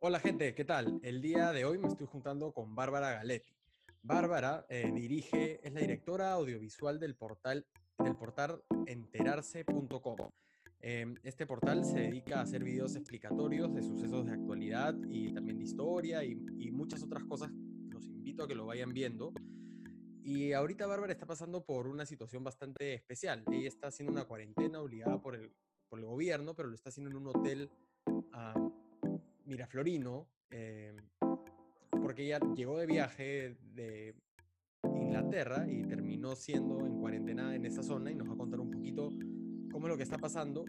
Hola gente, ¿qué tal? El día de hoy me estoy juntando con Bárbara Galetti. Bárbara eh, dirige, es la directora audiovisual del portal, del portal enterarse.com. Em, este portal se dedica a hacer videos explicatorios de sucesos de actualidad y también de historia y, muchas otras cosas. Los invito a que lo vayan viendo. Y ahorita Bárbara está pasando por una situación bastante especial. Ella está haciendo una cuarentena obligada por el, por el gobierno, pero lo está haciendo en un hotel miraflorino, eh, porque ella llegó de viaje de Inglaterra y terminó siendo en cuarentena en esa zona y nos va a contar un poquito cómo es lo que está pasando.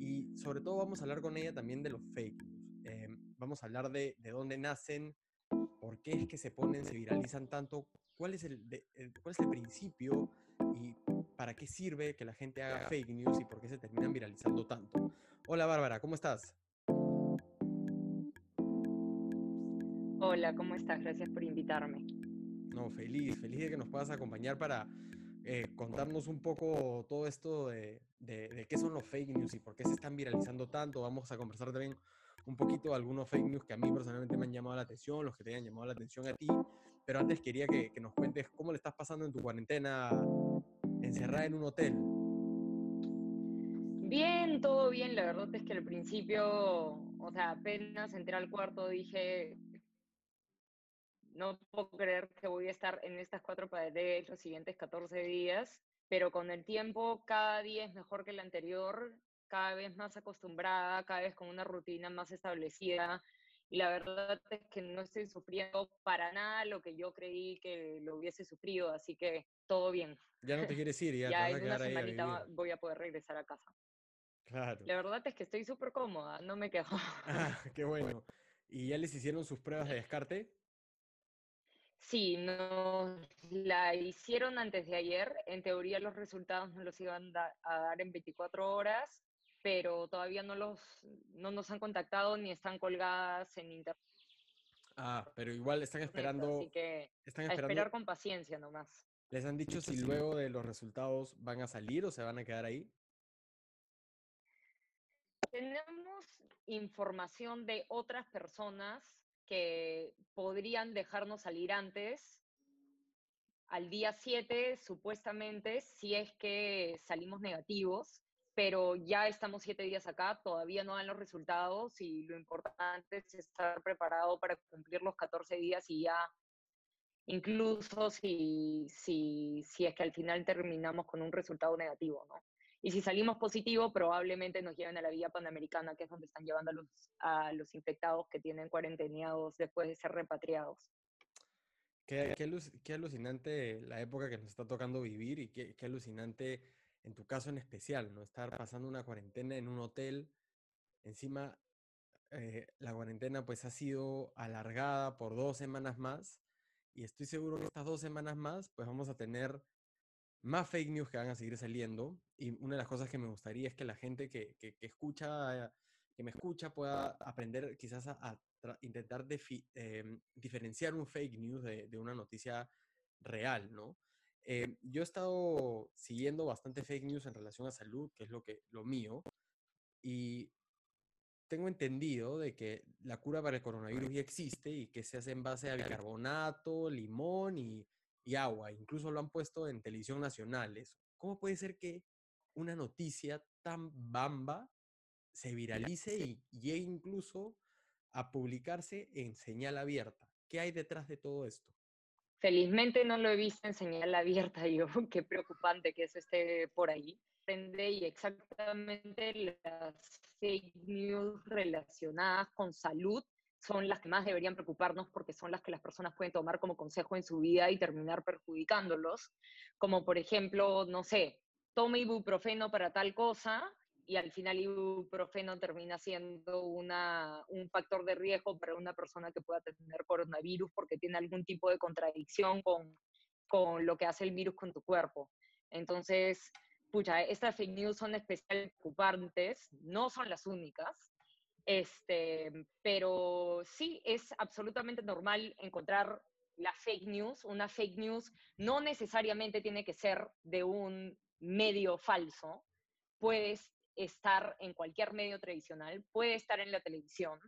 Y sobre todo vamos a hablar con ella también de los fake news. Eh, vamos a hablar de, de dónde nacen, por qué es que se ponen, se viralizan tanto, cuál es el, de, el, cuál es el principio y para qué sirve que la gente haga fake news y por qué se terminan viralizando tanto. Hola Bárbara, ¿cómo estás? Hola, ¿cómo estás? Gracias por invitarme. No, feliz, feliz de que nos puedas acompañar para eh, contarnos un poco todo esto de, de, de, qué son los fake news y por qué se están viralizando tanto. Vamos a conversar también un poquito de algunos fake news que a mí personalmente me han llamado la atención, los que te hayan llamado la atención a ti. Pero antes quería que, que nos cuentes cómo le estás pasando en tu cuarentena encerrada en un hotel. Bien, todo bien. La verdad es que al principio, o sea, apenas entré al cuarto dije, no puedo creer que voy a estar en estas cuatro paredes los siguientes 14 días, pero con el tiempo cada día es mejor que el anterior, cada vez más acostumbrada, cada vez con una rutina más establecida. Y la verdad es que no estoy sufriendo para nada lo que yo creí que lo hubiese sufrido, así que todo bien. Ya no te quieres ir, ya, ya te vas a en una ahí a semanita vivir. voy a poder regresar a casa. Claro. La verdad es que estoy súper cómoda, no me quejo. Ah, qué bueno. ¿Y ya les hicieron sus pruebas de descarte? Sí, nos la hicieron antes de ayer. En teoría los resultados nos los iban da- a dar en 24 horas, pero todavía no, los, no nos han contactado ni están colgadas en internet. Ah, pero igual están Así esperando, que están a esperando. esperar con paciencia nomás. ¿Les han dicho si luego de los resultados van a salir o se van a quedar ahí? Tenemos información de otras personas que podrían dejarnos salir antes, al día 7 supuestamente, si es que salimos negativos, pero ya estamos siete días acá, todavía no dan los resultados y lo importante es estar preparado para cumplir los 14 días y ya, incluso si, si, si es que al final terminamos con un resultado negativo, ¿no? Y si salimos positivo, probablemente nos lleven a la vía panamericana, que es donde están llevando a los, a los infectados que tienen cuarenteneados después de ser repatriados. Qué, qué, qué alucinante la época que nos está tocando vivir y qué, qué alucinante en tu caso en especial, ¿no? Estar pasando una cuarentena en un hotel. Encima, eh, la cuarentena pues ha sido alargada por dos semanas más y estoy seguro que estas dos semanas más pues vamos a tener más fake news que van a seguir saliendo y una de las cosas que me gustaría es que la gente que, que, que escucha, que me escucha pueda aprender quizás a, a intentar eh, diferenciar un fake news de, de una noticia real, ¿no? Eh, yo he estado siguiendo bastante fake news en relación a salud, que es lo, que, lo mío, y tengo entendido de que la cura para el coronavirus ya existe y que se hace en base a bicarbonato, limón y, y agua. Incluso lo han puesto en televisión nacional. eso. ¿Cómo puede ser que una noticia tan bamba se viralice y llegue incluso a publicarse en señal abierta? ¿Qué hay detrás de todo esto? Felizmente no lo he visto en señal abierta yo, qué preocupante que eso esté por ahí. Y exactamente las fake news relacionadas con salud son las que más deberían preocuparnos porque son las que las personas pueden tomar como consejo en su vida y terminar perjudicándolos. Como por ejemplo, no sé, toma ibuprofeno para tal cosa y al final ibuprofeno termina siendo una, un factor de riesgo para una persona que pueda tener coronavirus porque tiene algún tipo de contradicción con, con lo que hace el virus con tu cuerpo. Entonces, pucha, estas fake news son especialmente preocupantes, no son las únicas, este, pero sí es absolutamente normal encontrar la fake news. Una fake news no necesariamente tiene que ser de un medio falso, puedes estar en cualquier medio tradicional, puede estar en la televisión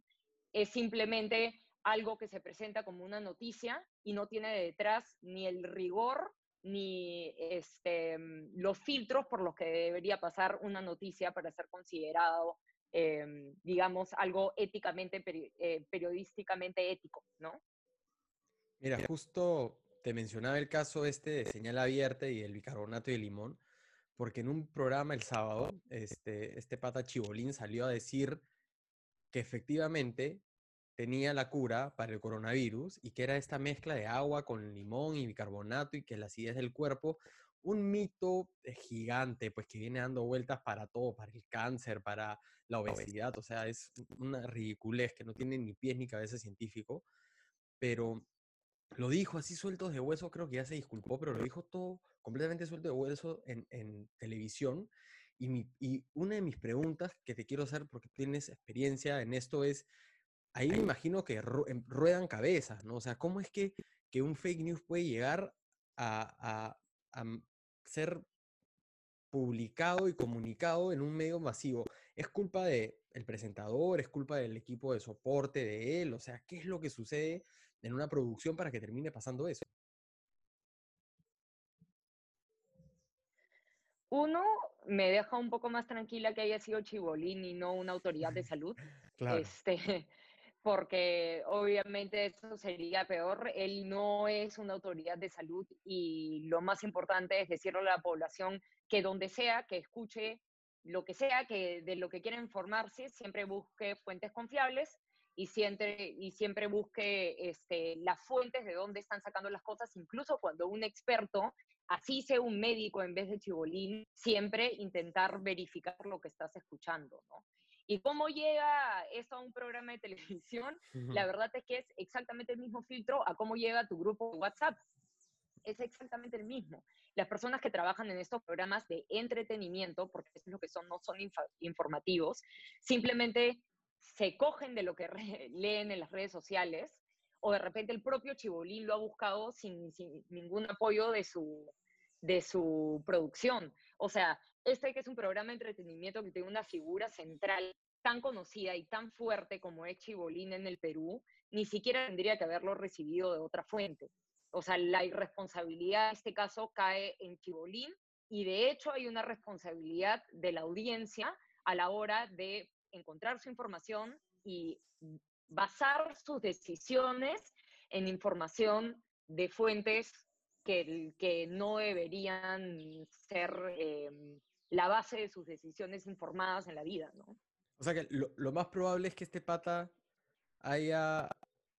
es simplemente algo que se presenta como una noticia y no tiene detrás ni el rigor ni este, los filtros por los que debería pasar una noticia para ser considerado, em, digamos, algo éticamente, eh, periodísticamente ético, ¿no? Mira, justo te mencionaba el caso este de señal abierta y el bicarbonato y el limón, porque en un programa el sábado, este, este pata Chibolín salió a decir que efectivamente tenía la cura para el coronavirus y que era esta mezcla de agua con limón y bicarbonato y que la acidez del cuerpo, un mito eh, gigante, pues que viene dando vueltas para todo, para el cáncer, para la obesidad, o sea, es una ridiculez que no tiene ni pies ni cabeza científico, pero lo dijo así suelto de hueso, creo que ya se disculpó, pero lo dijo todo completamente suelto de hueso en, en televisión. Y, mi, y una de mis preguntas que te quiero hacer, porque tienes experiencia en esto, es, ahí me imagino que em, ruedan cabezas, ¿no? O sea, ¿cómo es que, que un fake news puede llegar a, a, ser publicado y comunicado en un medio masivo? ¿Es culpa del el presentador? ¿Es culpa del equipo de soporte de él? O sea, ¿qué es lo que sucede en una producción para que termine pasando eso? Uno, me deja un poco más tranquila que haya sido Chibolín y no una autoridad de salud. Claro. Este, porque obviamente eso sería peor. Él no es una autoridad de salud y lo más importante es decirle a la población que donde sea que escuche lo que sea, que de lo que quiera informarse, siempre busque fuentes confiables y siempre, y siempre busque este, las fuentes de dónde están sacando las cosas, incluso cuando un experto, así sea un médico en vez de chibolín, siempre intentar verificar lo que estás escuchando, ¿no? ¿Y cómo llega esto a un programa de televisión? La verdad es que es exactamente el mismo filtro a cómo llega tu grupo de WhatsApp. Es exactamente el mismo. Las personas que trabajan en estos programas de entretenimiento, porque eso es lo que son, no son informativos, simplemente se cogen de lo que leen en las redes sociales o de repente el propio Chibolín lo ha buscado sin, sin ningún apoyo de su, de su producción. O sea, este que es un programa de entretenimiento que tiene una figura central tan conocida y tan fuerte como es Chibolín en el Perú, ni siquiera tendría que haberlo recibido de otra fuente. O sea, la irresponsabilidad en este caso cae en Chibolín y de hecho hay una responsabilidad de la audiencia a la hora de encontrar su información y basar sus decisiones en información de fuentes que, que no deberían ser em, la base de sus decisiones informadas en la vida, ¿no? O sea que lo, más probable es que este pata haya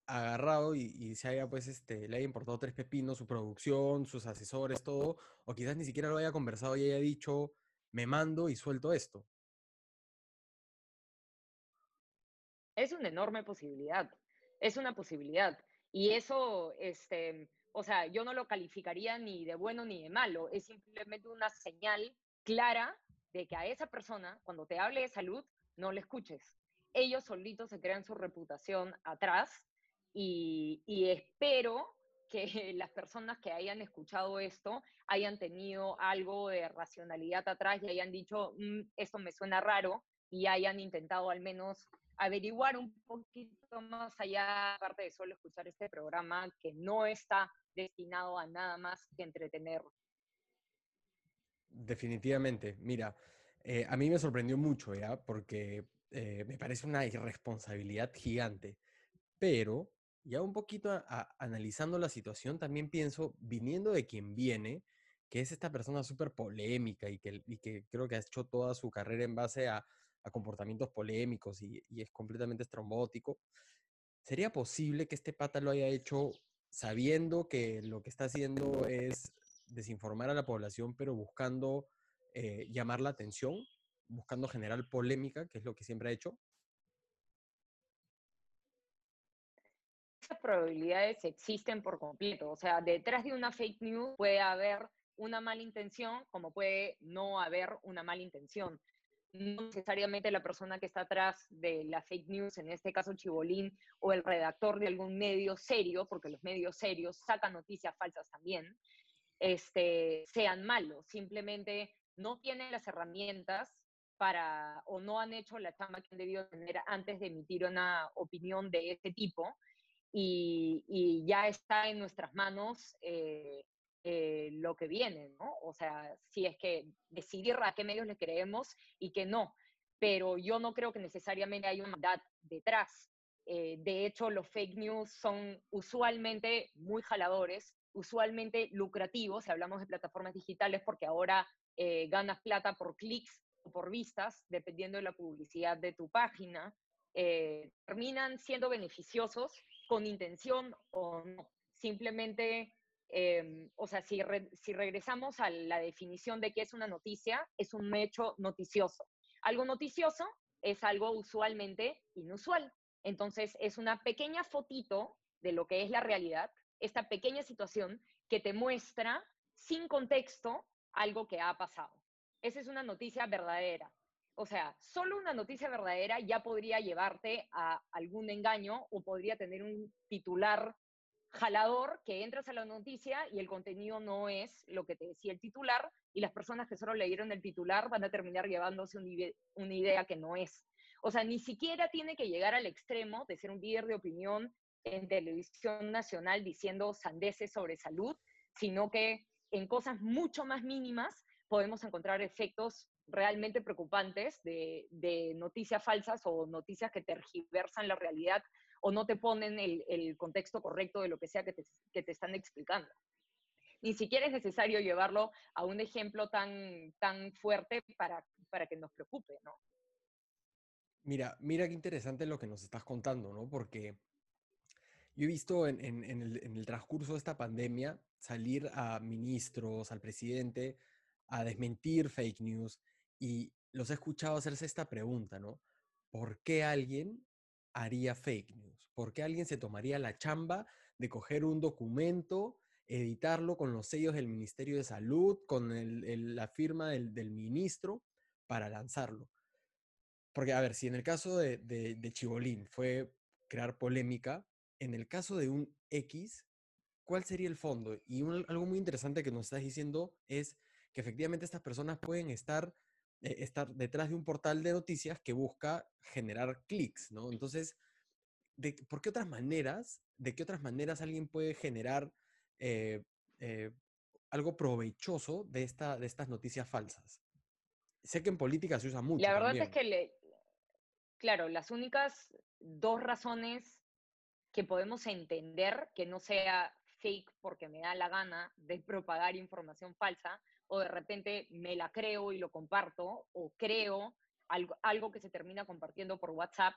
agarrado y, se haya, pues, este, le haya importado tres pepinos, su producción, sus asesores, todo, o quizás ni siquiera lo haya conversado y haya dicho, me mando y suelto esto. Es una enorme posibilidad, es una posibilidad. Y eso, este, o sea, yo no lo calificaría ni de bueno ni de malo, es simplemente una señal clara de que a esa persona, cuando te hable de salud, no le escuches. Ellos solitos se crean su reputación atrás y, espero que las personas que hayan escuchado esto hayan tenido algo de racionalidad atrás y hayan dicho, mm, esto me suena raro, y hayan intentado al menos averiguar un poquito más allá, aparte de solo escuchar este programa, que no está destinado a nada más que entretener Definitivamente. Mira, eh, a mí me sorprendió mucho, ¿ya? Porque eh, me parece una irresponsabilidad gigante. Pero, ya un poquito analizando la situación, también pienso, viniendo de quien viene, que es esta persona súper polémica y que, que creo que ha hecho toda su carrera en base a, comportamientos polémicos y, y, es completamente estrombótico, ¿sería posible que este pata lo haya hecho sabiendo que lo que está haciendo es desinformar a la población, pero buscando eh, llamar la atención, buscando generar polémica, que es lo que siempre ha hecho? Esas probabilidades existen por completo. O sea, detrás de una fake news puede haber una mala intención, como puede no haber una mala intención. No necesariamente la persona que está atrás de la fake news, en este caso Chibolín, o el redactor de algún medio serio, porque los medios serios sacan noticias falsas también, este, sean malos, simplemente no tienen las herramientas para, o no han hecho la chamba que han debido tener antes de emitir una opinión de ese tipo. Y, ya está en nuestras manos eh, eh, lo que viene, ¿no? O sea, si es que decidir a qué medios le creemos y que no. Pero yo no creo que necesariamente hay una maldad detrás. Eh, de hecho, los fake news son usualmente muy jaladores, usualmente lucrativos, si hablamos de plataformas digitales, porque ahora eh, ganas plata por clics o por vistas, dependiendo de la publicidad de tu página, eh, terminan siendo beneficiosos con intención o no. Simplemente, em, o sea, si, si regresamos a la definición de qué es una noticia, es un hecho noticioso. Algo noticioso es algo usualmente inusual. Entonces, es una pequeña fotito de lo que es la realidad, esta pequeña situación que te muestra sin contexto algo que ha pasado. Esa es una noticia verdadera. O sea, solo una noticia verdadera ya podría llevarte a algún engaño o podría tener un titular jalador que entras a la noticia y el contenido no es lo que te decía el titular y las personas que solo leyeron el titular van a terminar llevándose una idea que no es. O sea, ni siquiera tiene que llegar al extremo de ser un líder de opinión en televisión nacional diciendo sandeces sobre salud, sino que en cosas mucho más mínimas podemos encontrar efectos realmente preocupantes de, noticias falsas o noticias que tergiversan la realidad o no te ponen el, contexto correcto de lo que sea que te, están explicando. Ni siquiera es necesario llevarlo a un ejemplo tan, tan fuerte para, para que nos preocupe, ¿no? Mira, mira qué interesante lo que nos estás contando, ¿no? Porque yo he visto en, el, transcurso de esta pandemia salir a ministros, al presidente, a desmentir fake news y los he escuchado hacerse esta pregunta, ¿no? ¿Por qué alguien haría fake news? ¿Por qué alguien se tomaría la chamba de coger un documento, editarlo con los sellos del Ministerio de Salud, con la firma del ministro para lanzarlo? Porque, a ver, si en el caso de, de, Chibolín fue crear polémica, en el caso de un X, ¿cuál sería el fondo? Y algo muy interesante que nos estás diciendo es que efectivamente estas personas pueden estar, eh, estar detrás de un portal de noticias que busca generar clics, ¿no? Entonces, de, ¿por qué otras maneras, de qué otras maneras alguien puede generar eh, eh, algo provechoso de, esta, de estas noticias falsas? Sé que en política se usa mucho. La verdad es que le, claro, las únicas dos razones que podemos entender que no sea fake porque me da la gana de propagar información falsa o de repente me la creo y lo comparto o creo algo, algo que se termina compartiendo por WhatsApp,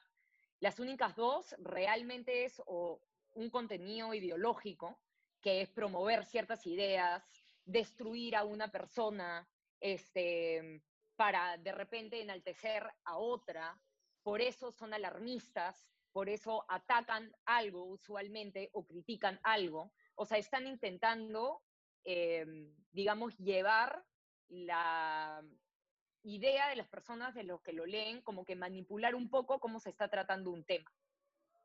las únicas dos realmente es o un contenido ideológico, que es promover ciertas ideas, destruir a una persona, este, para de repente enaltecer a otra, por eso son alarmistas, por eso atacan algo usualmente o critican algo. O sea, están intentando, em, digamos, llevar la idea de las personas, de los que lo leen, como que manipular un poco cómo se está tratando un tema.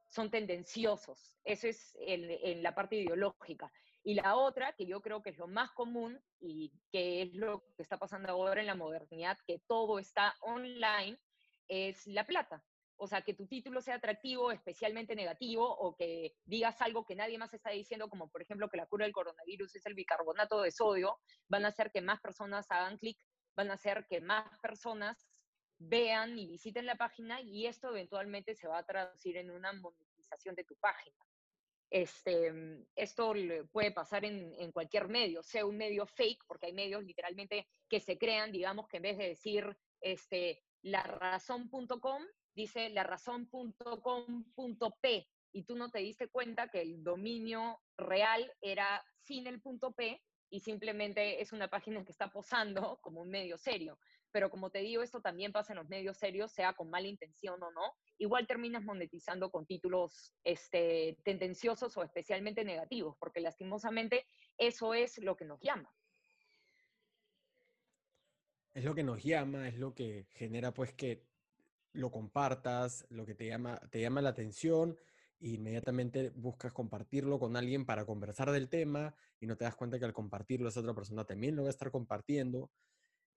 Son tendenciosos, eso es en, la parte ideológica. Y la otra, que yo creo que es lo más común y que es lo que está pasando ahora en la modernidad, que todo está online, es la plata. O sea, que tu título sea atractivo, especialmente negativo, o que digas algo que nadie más está diciendo, como por ejemplo que la cura del coronavirus es el bicarbonato de sodio, van a hacer que más personas hagan clic, van a hacer que más personas vean y visiten la página y esto eventualmente se va a traducir en una monetización de tu página. Este, esto puede pasar en, cualquier medio, sea un medio fake, porque hay medios literalmente que se crean, digamos que en vez de decir este, larazón.com, dice larazón.com.p y tú no te diste cuenta que el dominio real era sin el punto P y simplemente es una página que está posando como un medio serio. Pero como te digo, esto también pasa en los medios serios, sea con mala intención o no. Igual terminas monetizando con títulos este, tendenciosos o especialmente negativos, porque lastimosamente eso es lo que nos llama. Es lo que nos llama, es lo que genera pues que lo compartas, lo que te llama, te llama la atención, inmediatamente buscas compartirlo con alguien para conversar del tema y no te das cuenta que al compartirlo esa otra persona también lo va a estar compartiendo.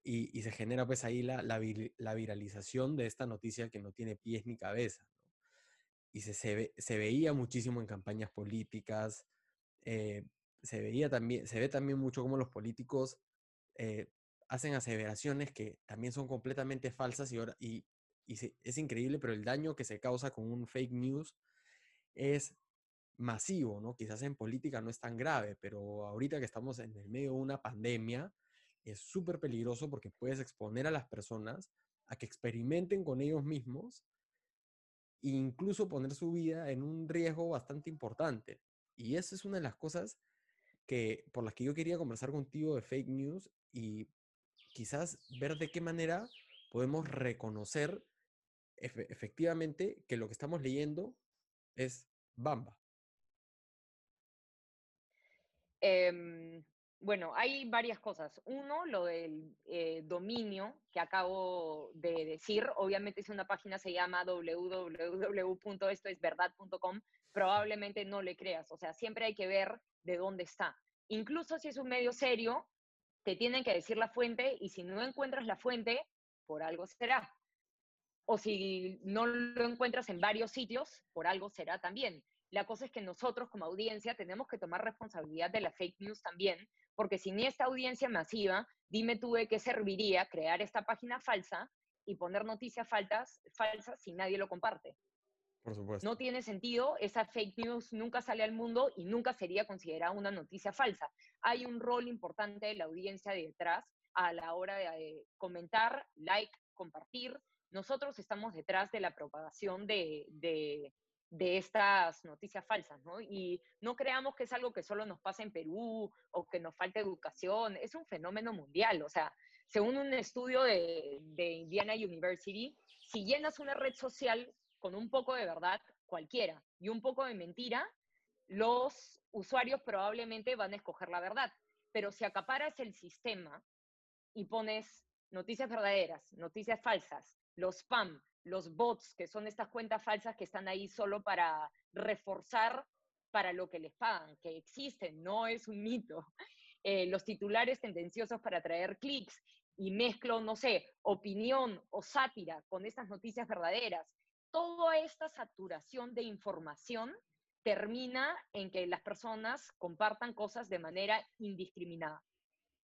y, se genera pues ahí la, la, viralización de esta noticia que no tiene pies ni cabeza. Y se, se, veía muchísimo en campañas políticas, eh, se, veía también, se ve también mucho cómo los políticos eh, hacen aseveraciones que también son completamente falsas y, ahora, y, es increíble, pero el daño que se causa con un fake news es masivo, ¿no? Quizás en política no es tan grave, pero ahorita que estamos en el medio de una pandemia, es súper peligroso porque puedes exponer a las personas a que experimenten con ellos mismos e incluso poner su vida en un riesgo bastante importante. Y esa es una de las cosas que, por las que yo quería conversar contigo de fake news y quizás ver de qué manera podemos reconocer efectivamente que lo que estamos leyendo es Bamba. Em, bueno, hay varias cosas. Uno, lo del eh, dominio que acabo de decir. Obviamente, si una página se llama www.estoesverdad.com, probablemente no le creas. O sea, siempre hay que ver de dónde está. Incluso si es un medio serio, te tienen que decir la fuente y si no encuentras la fuente, por algo será. O si no lo encuentras en varios sitios, por algo será también. La cosa es que nosotros como audiencia tenemos que tomar responsabilidad de la fake news también, porque sin esta audiencia masiva, dime tú de qué serviría crear esta página falsa y poner noticias falsas, falsas si nadie lo comparte. Por supuesto. No tiene sentido, esa fake news nunca sale al mundo y nunca sería considerada una noticia falsa. Hay un rol importante de la audiencia detrás a la hora de comentar, like, compartir. Nosotros estamos detrás de la propagación de, de estas noticias falsas, ¿no? Y no creamos que es algo que solo nos pasa en Perú o que nos falta educación, es un fenómeno mundial, o sea, según un estudio de, de Indiana University, si llenas una red social con un poco de verdad, cualquiera, y un poco de mentira, los usuarios probablemente van a escoger la verdad. Pero si acaparas el sistema y pones noticias verdaderas, noticias falsas, los spam, los bots, que son estas cuentas falsas que están ahí solo para reforzar para lo que les pagan, que existen, no es un mito. Eh, los titulares tendenciosos para traer clics y mezclo, no sé, opinión o sátira con estas noticias verdaderas. Toda esta saturación de información termina en que las personas compartan cosas de manera indiscriminada.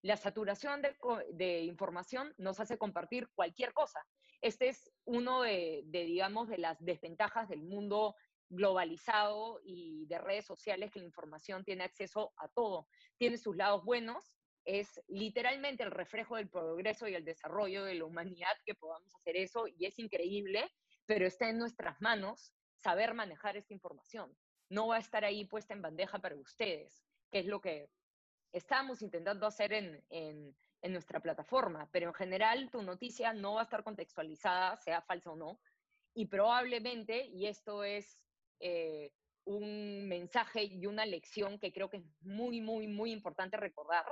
La saturación de información nos hace compartir cualquier cosa este es uno de, digamos, de las desventajas del mundo globalizado y de redes sociales que la información tiene acceso a todo. Tiene sus lados buenos, es literalmente el reflejo del progreso y el desarrollo de la humanidad que podamos hacer eso y es increíble, pero está en nuestras manos saber manejar esta información. No va a estar ahí puesta en bandeja para ustedes, que es lo que estamos intentando hacer en, en nuestra plataforma, pero en general tu noticia no va a estar contextualizada, sea falsa o no, y probablemente, y esto es eh, un mensaje y una lección que creo que es muy, muy, muy importante recordar,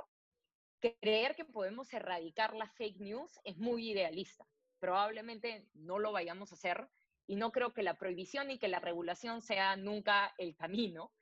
que creer que podemos erradicar la fake news es muy idealista. Probablemente no lo vayamos a hacer y no creo que la prohibición y que la regulación sea nunca el camino.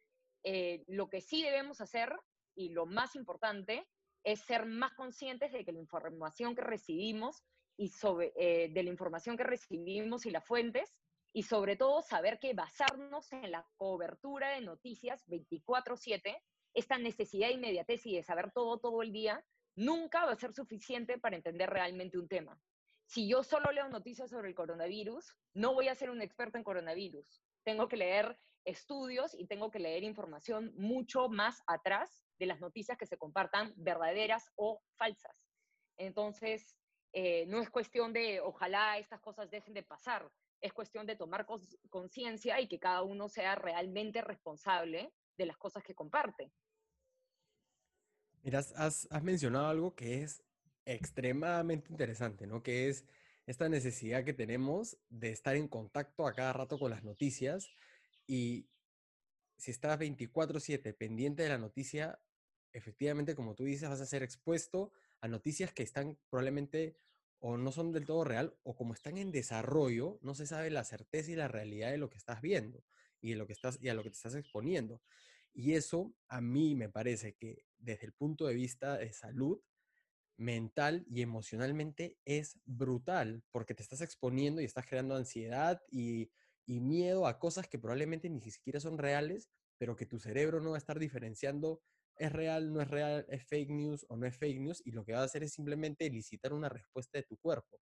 Eh, lo que sí debemos hacer y lo más importante es ser más conscientes de que la información que recibimos y sobre, eh, de la información que recibimos y las fuentes, y sobre todo saber que basarnos en la cobertura de noticias 24/7, esta necesidad de inmediatez y de saber todo todo el día, nunca va a ser suficiente para entender realmente un tema. Si yo solo leo noticias sobre el coronavirus, no voy a ser un experto en coronavirus. Tengo que leer estudios y tengo que leer información mucho más atrás de las noticias que se compartan verdaderas o falsas. Entonces, eh, no es cuestión de ojalá estas cosas dejen de pasar, es cuestión de tomar conciencia y que cada uno sea realmente responsable de las cosas que comparte. Mira, has, has mencionado algo que es extremadamente interesante, ¿no? Que es esta necesidad que tenemos de estar en contacto a cada rato con las noticias y si estás 24/7 pendiente de la noticia, efectivamente, como tú dices, vas a ser expuesto a noticias que están probablemente o no son del todo real o como están en desarrollo, no se sabe la certeza y la realidad de lo que estás viendo y, de lo que estás, y a lo que te estás exponiendo. Y eso a mí me parece que desde el punto de vista de salud mental y emocionalmente es brutal porque te estás exponiendo y estás creando ansiedad y, y miedo a cosas que probablemente ni siquiera son reales, pero que tu cerebro no va a estar diferenciando es real, no es real, es fake news o no es fake news, y lo que va a hacer es simplemente elicitar una respuesta de tu cuerpo.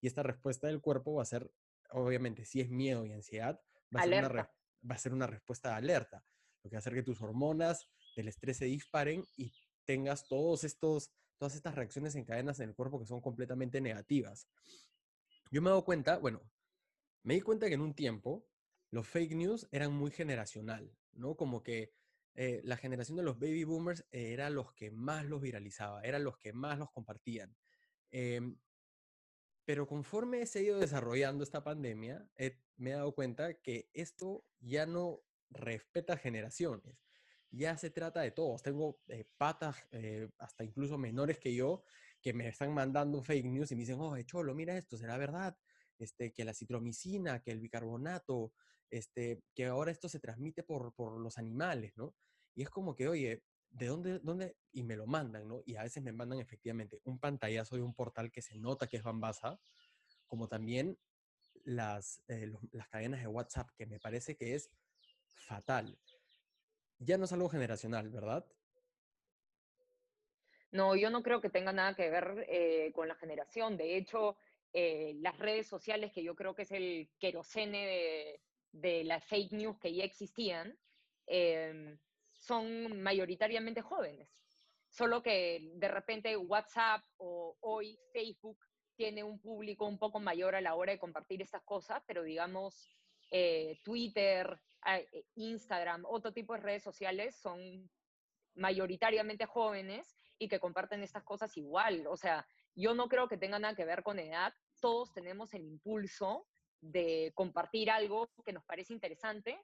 Y esta respuesta del cuerpo va a ser, obviamente, si es miedo y ansiedad, va a, ser una, va a ser una respuesta de alerta, lo que va a hacer que tus hormonas del estrés se disparen y tengas todos estos, todas estas reacciones en cadenas en el cuerpo que son completamente negativas. Yo me he dado cuenta, bueno, me di cuenta que en un tiempo los fake news eran muy generacional, ¿no? Como que eh, la generación de los baby boomers era los que más los viralizaba, eran los que más los compartían. Em, pero conforme se ha ido desarrollando esta pandemia, me he dado cuenta que esto ya no respeta generaciones. Ya se trata de todos. Tengo eh, patas, eh, hasta incluso menores que yo, que me están mandando fake news y me dicen, oh, cholo, mira esto, ¿será verdad? Este, que la citromicina, que el bicarbonato, este, que ahora esto se transmite por, por los animales, ¿no? Y es como que, oye, ¿de dónde, dónde? Y me lo mandan, ¿no? Y a veces me mandan efectivamente un pantallazo de un portal que se nota que es Bambasa, como también las, eh, las cadenas de WhatsApp, que me parece que es fatal. Ya no es algo generacional, ¿verdad? No, yo no creo que tenga nada que ver eh, con la generación. De hecho, eh, las redes sociales, que yo creo que es el querosene de, de las fake news que ya existían, eh, son mayoritariamente jóvenes. Solo que de repente WhatsApp o hoy Facebook tiene un público un poco mayor a la hora de compartir estas cosas, pero digamos eh, Twitter, eh, Instagram, otro tipo de redes sociales son mayoritariamente jóvenes y que comparten estas cosas igual. O sea, yo no creo que tenga nada que ver con edad. Todos tenemos el impulso de compartir algo que nos parece interesante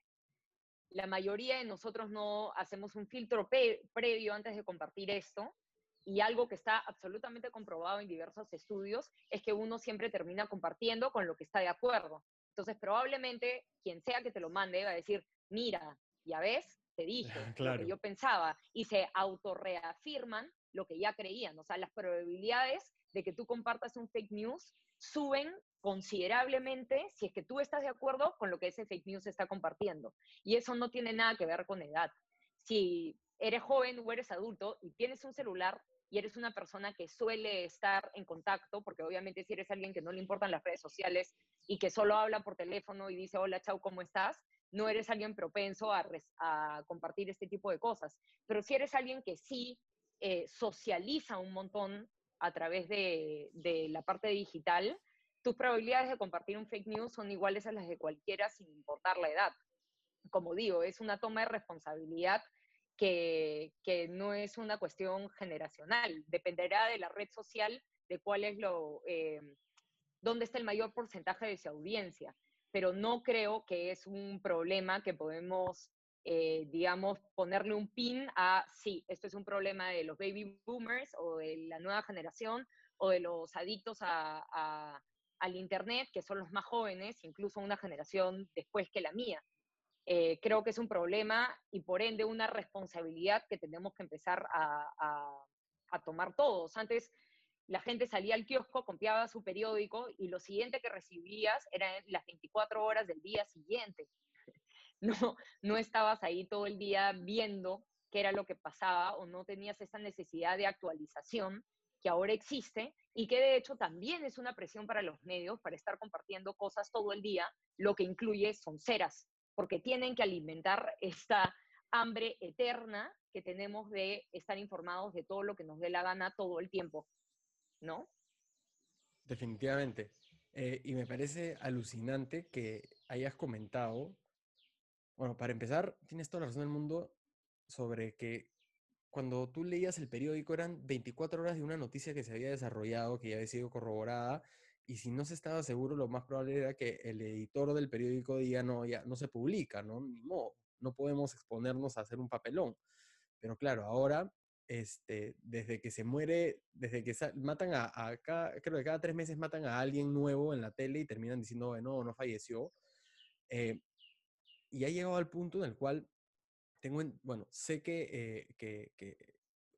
la mayoría de nosotros no hacemos un filtro previo antes de compartir esto. Y algo que está absolutamente comprobado en diversos estudios es que uno siempre termina compartiendo con lo que está de acuerdo. Entonces, probablemente quien sea que te lo mande va a decir, mira, ya ves, te dije lo que yo pensaba. Y se autorreafirman lo que ya creían. O sea, las probabilidades de que tú compartas un fake news suben considerablemente si es que tú estás de acuerdo con lo que ese fake news está compartiendo. Y eso no tiene nada que ver con edad. Si eres joven o eres adulto y tienes un celular y eres una persona que suele estar en contacto, porque obviamente si eres alguien que no le importan las redes sociales y que solo habla por teléfono y dice, hola, chao, ¿cómo estás? No eres alguien propenso a, compartir este tipo de cosas. Pero si eres alguien que sí eh, socializa un montón a través de, la parte digital, tus probabilidades de compartir un fake news son iguales a las de cualquiera sin importar la edad. Como digo, es una toma de responsabilidad que, que no es una cuestión generacional. Dependerá de la red social, de cuál es lo, eh, dónde está el mayor porcentaje de su audiencia. Pero no creo que es un problema que podemos, eh, digamos, ponerle un pin a, sí, esto es un problema de los baby boomers o de la nueva generación o de los adictos a al Internet, que son los más jóvenes, incluso una generación después que la mía. Eh, creo que es un problema y por ende una responsabilidad que tenemos que empezar a, tomar todos. Antes la gente salía al kiosco, copiaba su periódico y lo siguiente que recibías eran las 24 horas del día siguiente. No, no estabas ahí todo el día viendo qué era lo que pasaba o no tenías esa necesidad de actualización que ahora existe y que de hecho también es una presión para los medios para estar compartiendo cosas todo el día, lo que incluye son ceras, porque tienen que alimentar esta hambre eterna que tenemos de estar informados de todo lo que nos dé la gana todo el tiempo, ¿no? Definitivamente. Eh, y me parece alucinante que hayas comentado, bueno, para empezar, tienes toda la razón del mundo sobre que cuando tú leías el periódico eran 24 horas de una noticia que se había desarrollado, que ya había sido corroborada, y si no se estaba seguro, lo más probable era que el editor del periódico diga, no, ya no se publica, ¿no? No podemos exponernos a hacer un papelón. Pero claro, ahora, este, desde que se muere, desde que matan a, a creo que cada tres meses matan a alguien nuevo en la tele y terminan diciendo, no, no falleció. Eh, y ha llegado al punto en el cual tengo, bueno, sé que, eh, que,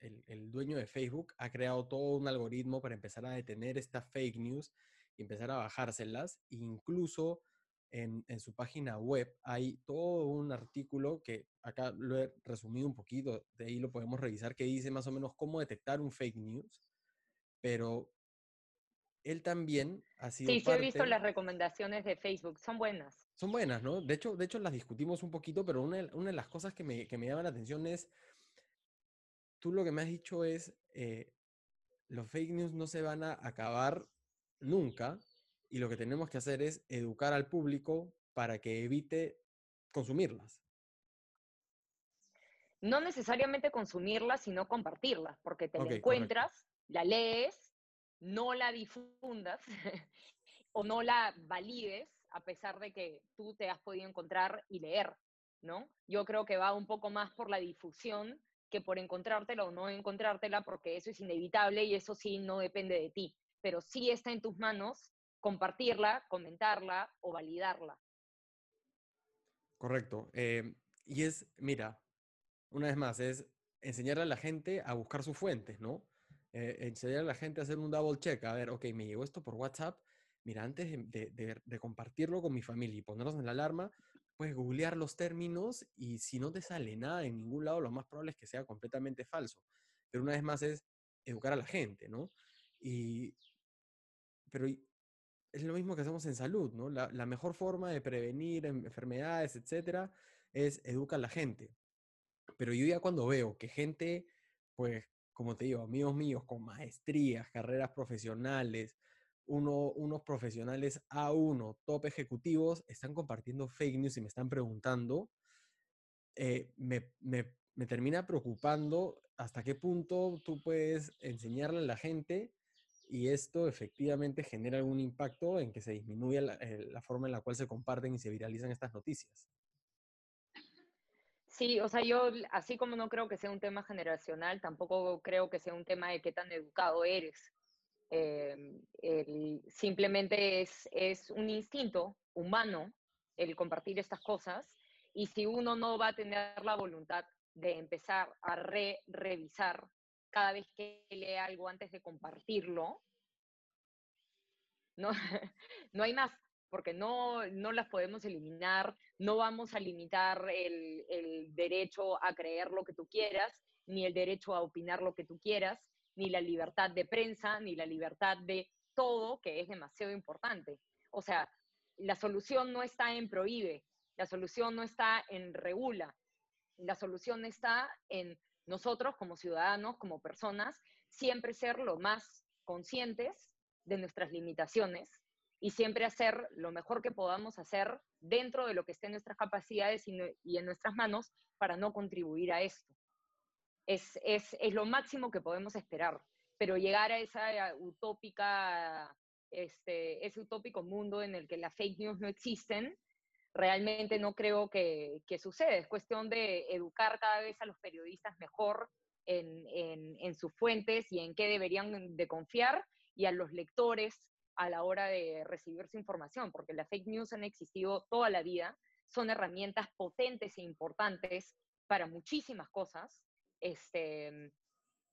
el, dueño de Facebook ha creado todo un algoritmo para empezar a detener estas fake news y empezar a bajárselas. incluso en, en, su página web hay todo un artículo que acá lo he resumido un poquito, de ahí lo podemos revisar, que dice más o menos cómo detectar un fake news. Pero él también ha sido. Sí, sí, he visto las recomendaciones de Facebook, son buenas. Son buenas, ¿no? De hecho, de hecho las discutimos un poquito, pero una, una de las cosas que me, que me llama la atención es tú lo que me has dicho es, eh, los fake news no se van a acabar nunca y lo que tenemos que hacer es educar al público para que evite consumirlas. No necesariamente consumirlas, sino compartirlas, porque te la encuentras, la lees, no la difundas o no la valides, a pesar de que tú te has podido encontrar y leer, ¿no? Yo creo que va un poco más por la difusión que por encontrártela o no encontrártela, porque eso es inevitable y eso sí no depende de ti, pero sí está en tus manos compartirla, comentarla o validarla. Correcto. Eh, y es, mira, una vez más, es enseñarle a la gente a buscar sus fuentes, ¿no? Eh, enseñar a la gente a hacer un double check, a ver, ok, me llegó esto por WhatsApp, mira, antes de, compartirlo con mi familia y ponernos en la alarma, puedes googlear los términos y si no te sale nada en ningún lado, lo más probable es que sea completamente falso. Pero una vez más es educar a la gente, ¿no? Y, pero es lo mismo que hacemos en salud, ¿no? La, mejor forma de prevenir enfermedades, etcétera, es educar a la gente. Pero yo ya cuando veo que gente, pues, como te digo, amigos míos con maestrías, carreras profesionales, unos profesionales A1, top ejecutivos, están compartiendo fake news y me están preguntando, eh, me, termina preocupando hasta qué punto tú puedes enseñarle a la gente y esto efectivamente genera algún impacto en que se disminuya la, eh, la, forma en la cual se comparten y se viralizan estas noticias. Sí, o sea, yo así como no creo que sea un tema generacional, tampoco creo que sea un tema de qué tan educado eres. Eh, simplemente es, es un instinto humano el compartir estas cosas y si uno no va a tener la voluntad de empezar a re revisar cada vez que lee algo antes de compartirlo, no, no hay más, porque no, no las podemos eliminar, no vamos a limitar el, el derecho a creer lo que tú quieras, ni el derecho a opinar lo que tú quieras, ni la libertad de prensa, ni la libertad de todo, que es demasiado importante. O sea, la solución no está en prohíbe, la solución no está en regula, la solución está en nosotros como ciudadanos, como personas, siempre ser lo más conscientes de nuestras limitaciones y siempre hacer lo mejor que podamos hacer dentro de lo que esté en nuestras capacidades y, en nuestras manos para no contribuir a esto es, es, es, lo máximo que podemos esperar. Pero llegar a esa utópica, este, ese utópico mundo en el que las fake news no existen, realmente no creo que, que suceda. Es cuestión de educar cada vez a los periodistas mejor en, en, en, sus fuentes y en qué deberían de confiar y a los lectores a la hora de recibir su información, porque las fake news han existido toda la vida, son herramientas potentes e importantes para muchísimas cosas, este,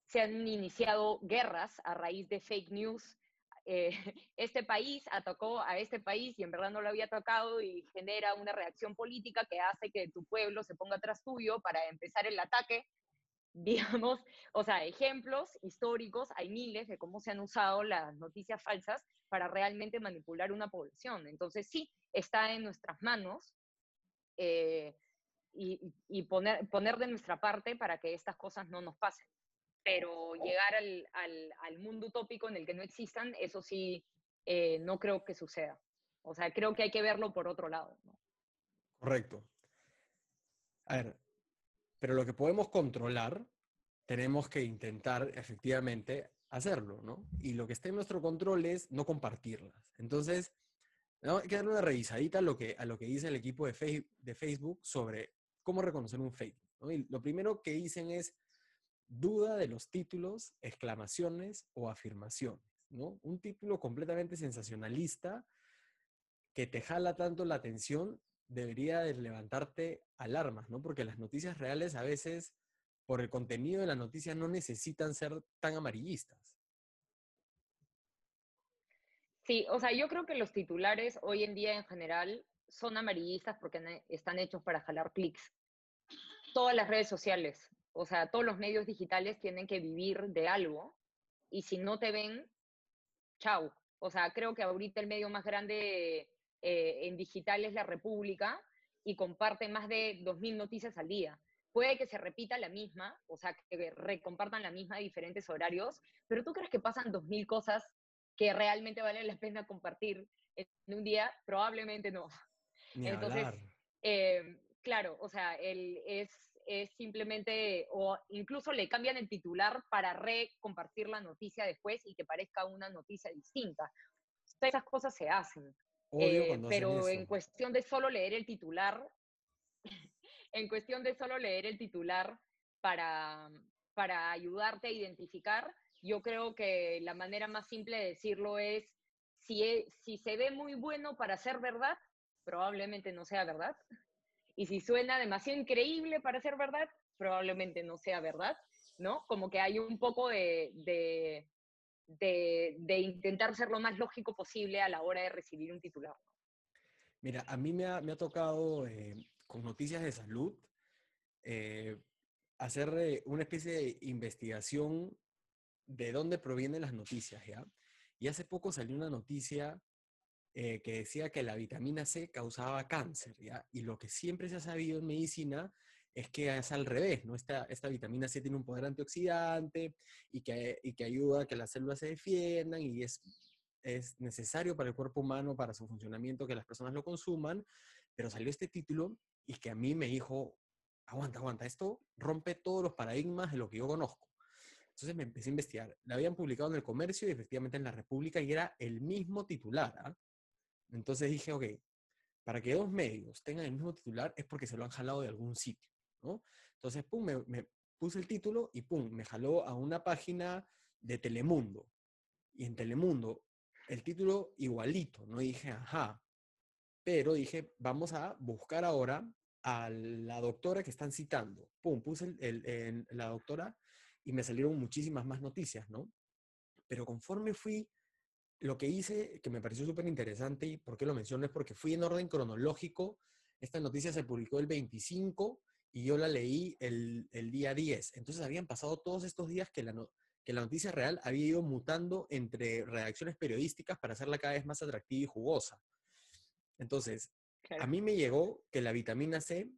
se han iniciado guerras a raíz de fake news. Eh, este país atacó a este país y en verdad no lo había atacado y genera una reacción política que hace que tu pueblo se ponga atrás tuyo para empezar el ataque. Digamos, o sea, ejemplos históricos, hay miles de cómo se han usado las noticias falsas para realmente manipular una población. Entonces, sí, está en nuestras manos eh, y, poner, poner de nuestra parte para que estas cosas no nos pasen. Pero llegar al, al, mundo utópico en el que no existan, eso sí, eh, no creo que suceda. O sea, creo que hay que verlo por otro lado. Correcto. A ver, pero lo que podemos controlar, tenemos que intentar efectivamente hacerlo, ¿no? Y lo que está en nuestro control es no compartirlas. Entonces, hay que darle una revisadita a lo que, a lo que dice el equipo de, de Facebook sobre cómo reconocer un fake. lo primero que dicen es duda de los títulos, exclamaciones o afirmaciones. ¿no? Un título completamente sensacionalista que te jala tanto la atención debería de levantarte alarmas, ¿no? Porque las noticias reales a veces por el contenido de la noticia no necesitan ser tan amarillistas. Sí, o sea, yo creo que los titulares hoy en día en general son amarillistas porque están hechos para jalar clics. Todas las redes sociales, o sea, todos los medios digitales tienen que vivir de algo y si no te ven, chau. O sea, creo que ahorita el medio más grande eh, en digital es La República y comparte más de 2.000 noticias al día. Puede que se repita la misma, o sea, que recompartan la misma a diferentes horarios, pero ¿tú crees que pasan 2.000 cosas que realmente vale la pena compartir en un día? Probablemente no. Entonces, eh, claro, o sea, él es, es simplemente, o incluso le cambian el titular para recompartir la noticia después y que parezca una noticia distinta. Esas cosas se hacen. Eh, pero en cuestión de solo leer el titular, en cuestión de solo leer el titular para, para ayudarte a identificar, yo creo que la manera más simple de decirlo es, si, e, si se ve muy bueno para ser verdad, probablemente no sea verdad. Y si suena demasiado increíble para ser verdad, probablemente no sea verdad, ¿no? Como que hay un poco de, de, de, intentar ser lo más lógico posible a la hora de recibir un titular. Mira, a mí me ha, tocado eh, con noticias de salud eh, hacer eh, una especie de investigación de dónde provienen las noticias, ¿ya? Y hace poco salió una noticia que decía que la vitamina C causaba cáncer, ¿ya? Y lo que siempre se ha sabido en medicina es que es al revés, ¿no? Esta, esta vitamina C tiene un poder antioxidante y que, y que ayuda a que las células se defiendan y es, es necesario para el cuerpo humano, para su funcionamiento, que las personas lo consuman, pero salió este título y que a mí me dijo, aguanta, aguanta, esto rompe todos los paradigmas de lo que yo conozco. Entonces me empecé a investigar. La habían publicado en el comercio y efectivamente en la República y era el mismo titular. ¿ah? Entonces dije, ok, para que dos medios tengan el mismo titular es porque se lo han jalado de algún sitio, ¿no? Entonces, pum, me, puse el título y pum, me jaló a una página de Telemundo. Y en Telemundo, el título igualito, no dije, ajá. Pero dije, vamos a buscar ahora a la doctora que están citando. Pum, puse el, la doctora y me salieron muchísimas más noticias, ¿no? Pero conforme fui, lo que hice, que me pareció súper interesante, y por qué lo menciono, es porque fui en orden cronológico. Esta noticia se publicó el 25 y yo la leí el, el día 10. Entonces habían pasado todos estos días que la, que la noticia real había ido mutando entre redacciones periodísticas para hacerla cada vez más atractiva y jugosa. Entonces, a mí me llegó que la vitamina C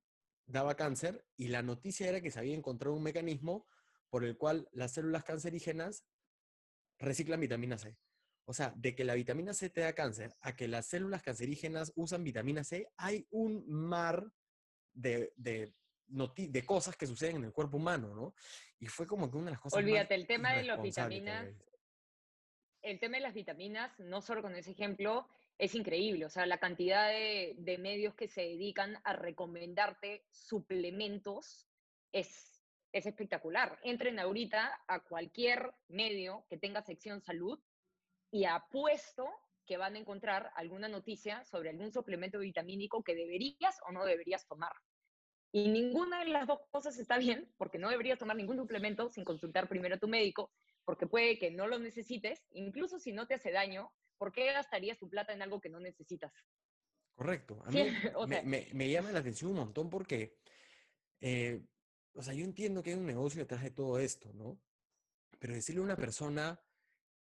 daba cáncer y la noticia era que se había encontrado un mecanismo por el cual las células cancerígenas reciclan vitamina C. O sea, de que la vitamina C te da cáncer a que las células cancerígenas usan vitamina C, hay un mar de, de, de cosas que suceden en el cuerpo humano, ¿no? Y fue como que una de las cosas. Olvídate, el tema de las vitaminas. El tema de las vitaminas, no solo con ese ejemplo, es increíble. O sea, la cantidad de, de medios que se dedican a recomendarte suplementos es es espectacular. Entren ahorita a cualquier medio que tenga sección salud y apuesto que van a encontrar alguna noticia sobre algún suplemento vitamínico que deberías o no deberías tomar. Y ninguna de las dos cosas está bien, porque no deberías tomar ningún suplemento sin consultar primero a tu médico, porque puede que no lo necesites, incluso si no te hace daño, ¿por qué gastarías tu plata en algo que no necesitas? Correcto. A mí me, llama la atención un montón porque eh, o sea, yo entiendo que hay un negocio detrás de todo esto, ¿no? Pero decirle a una persona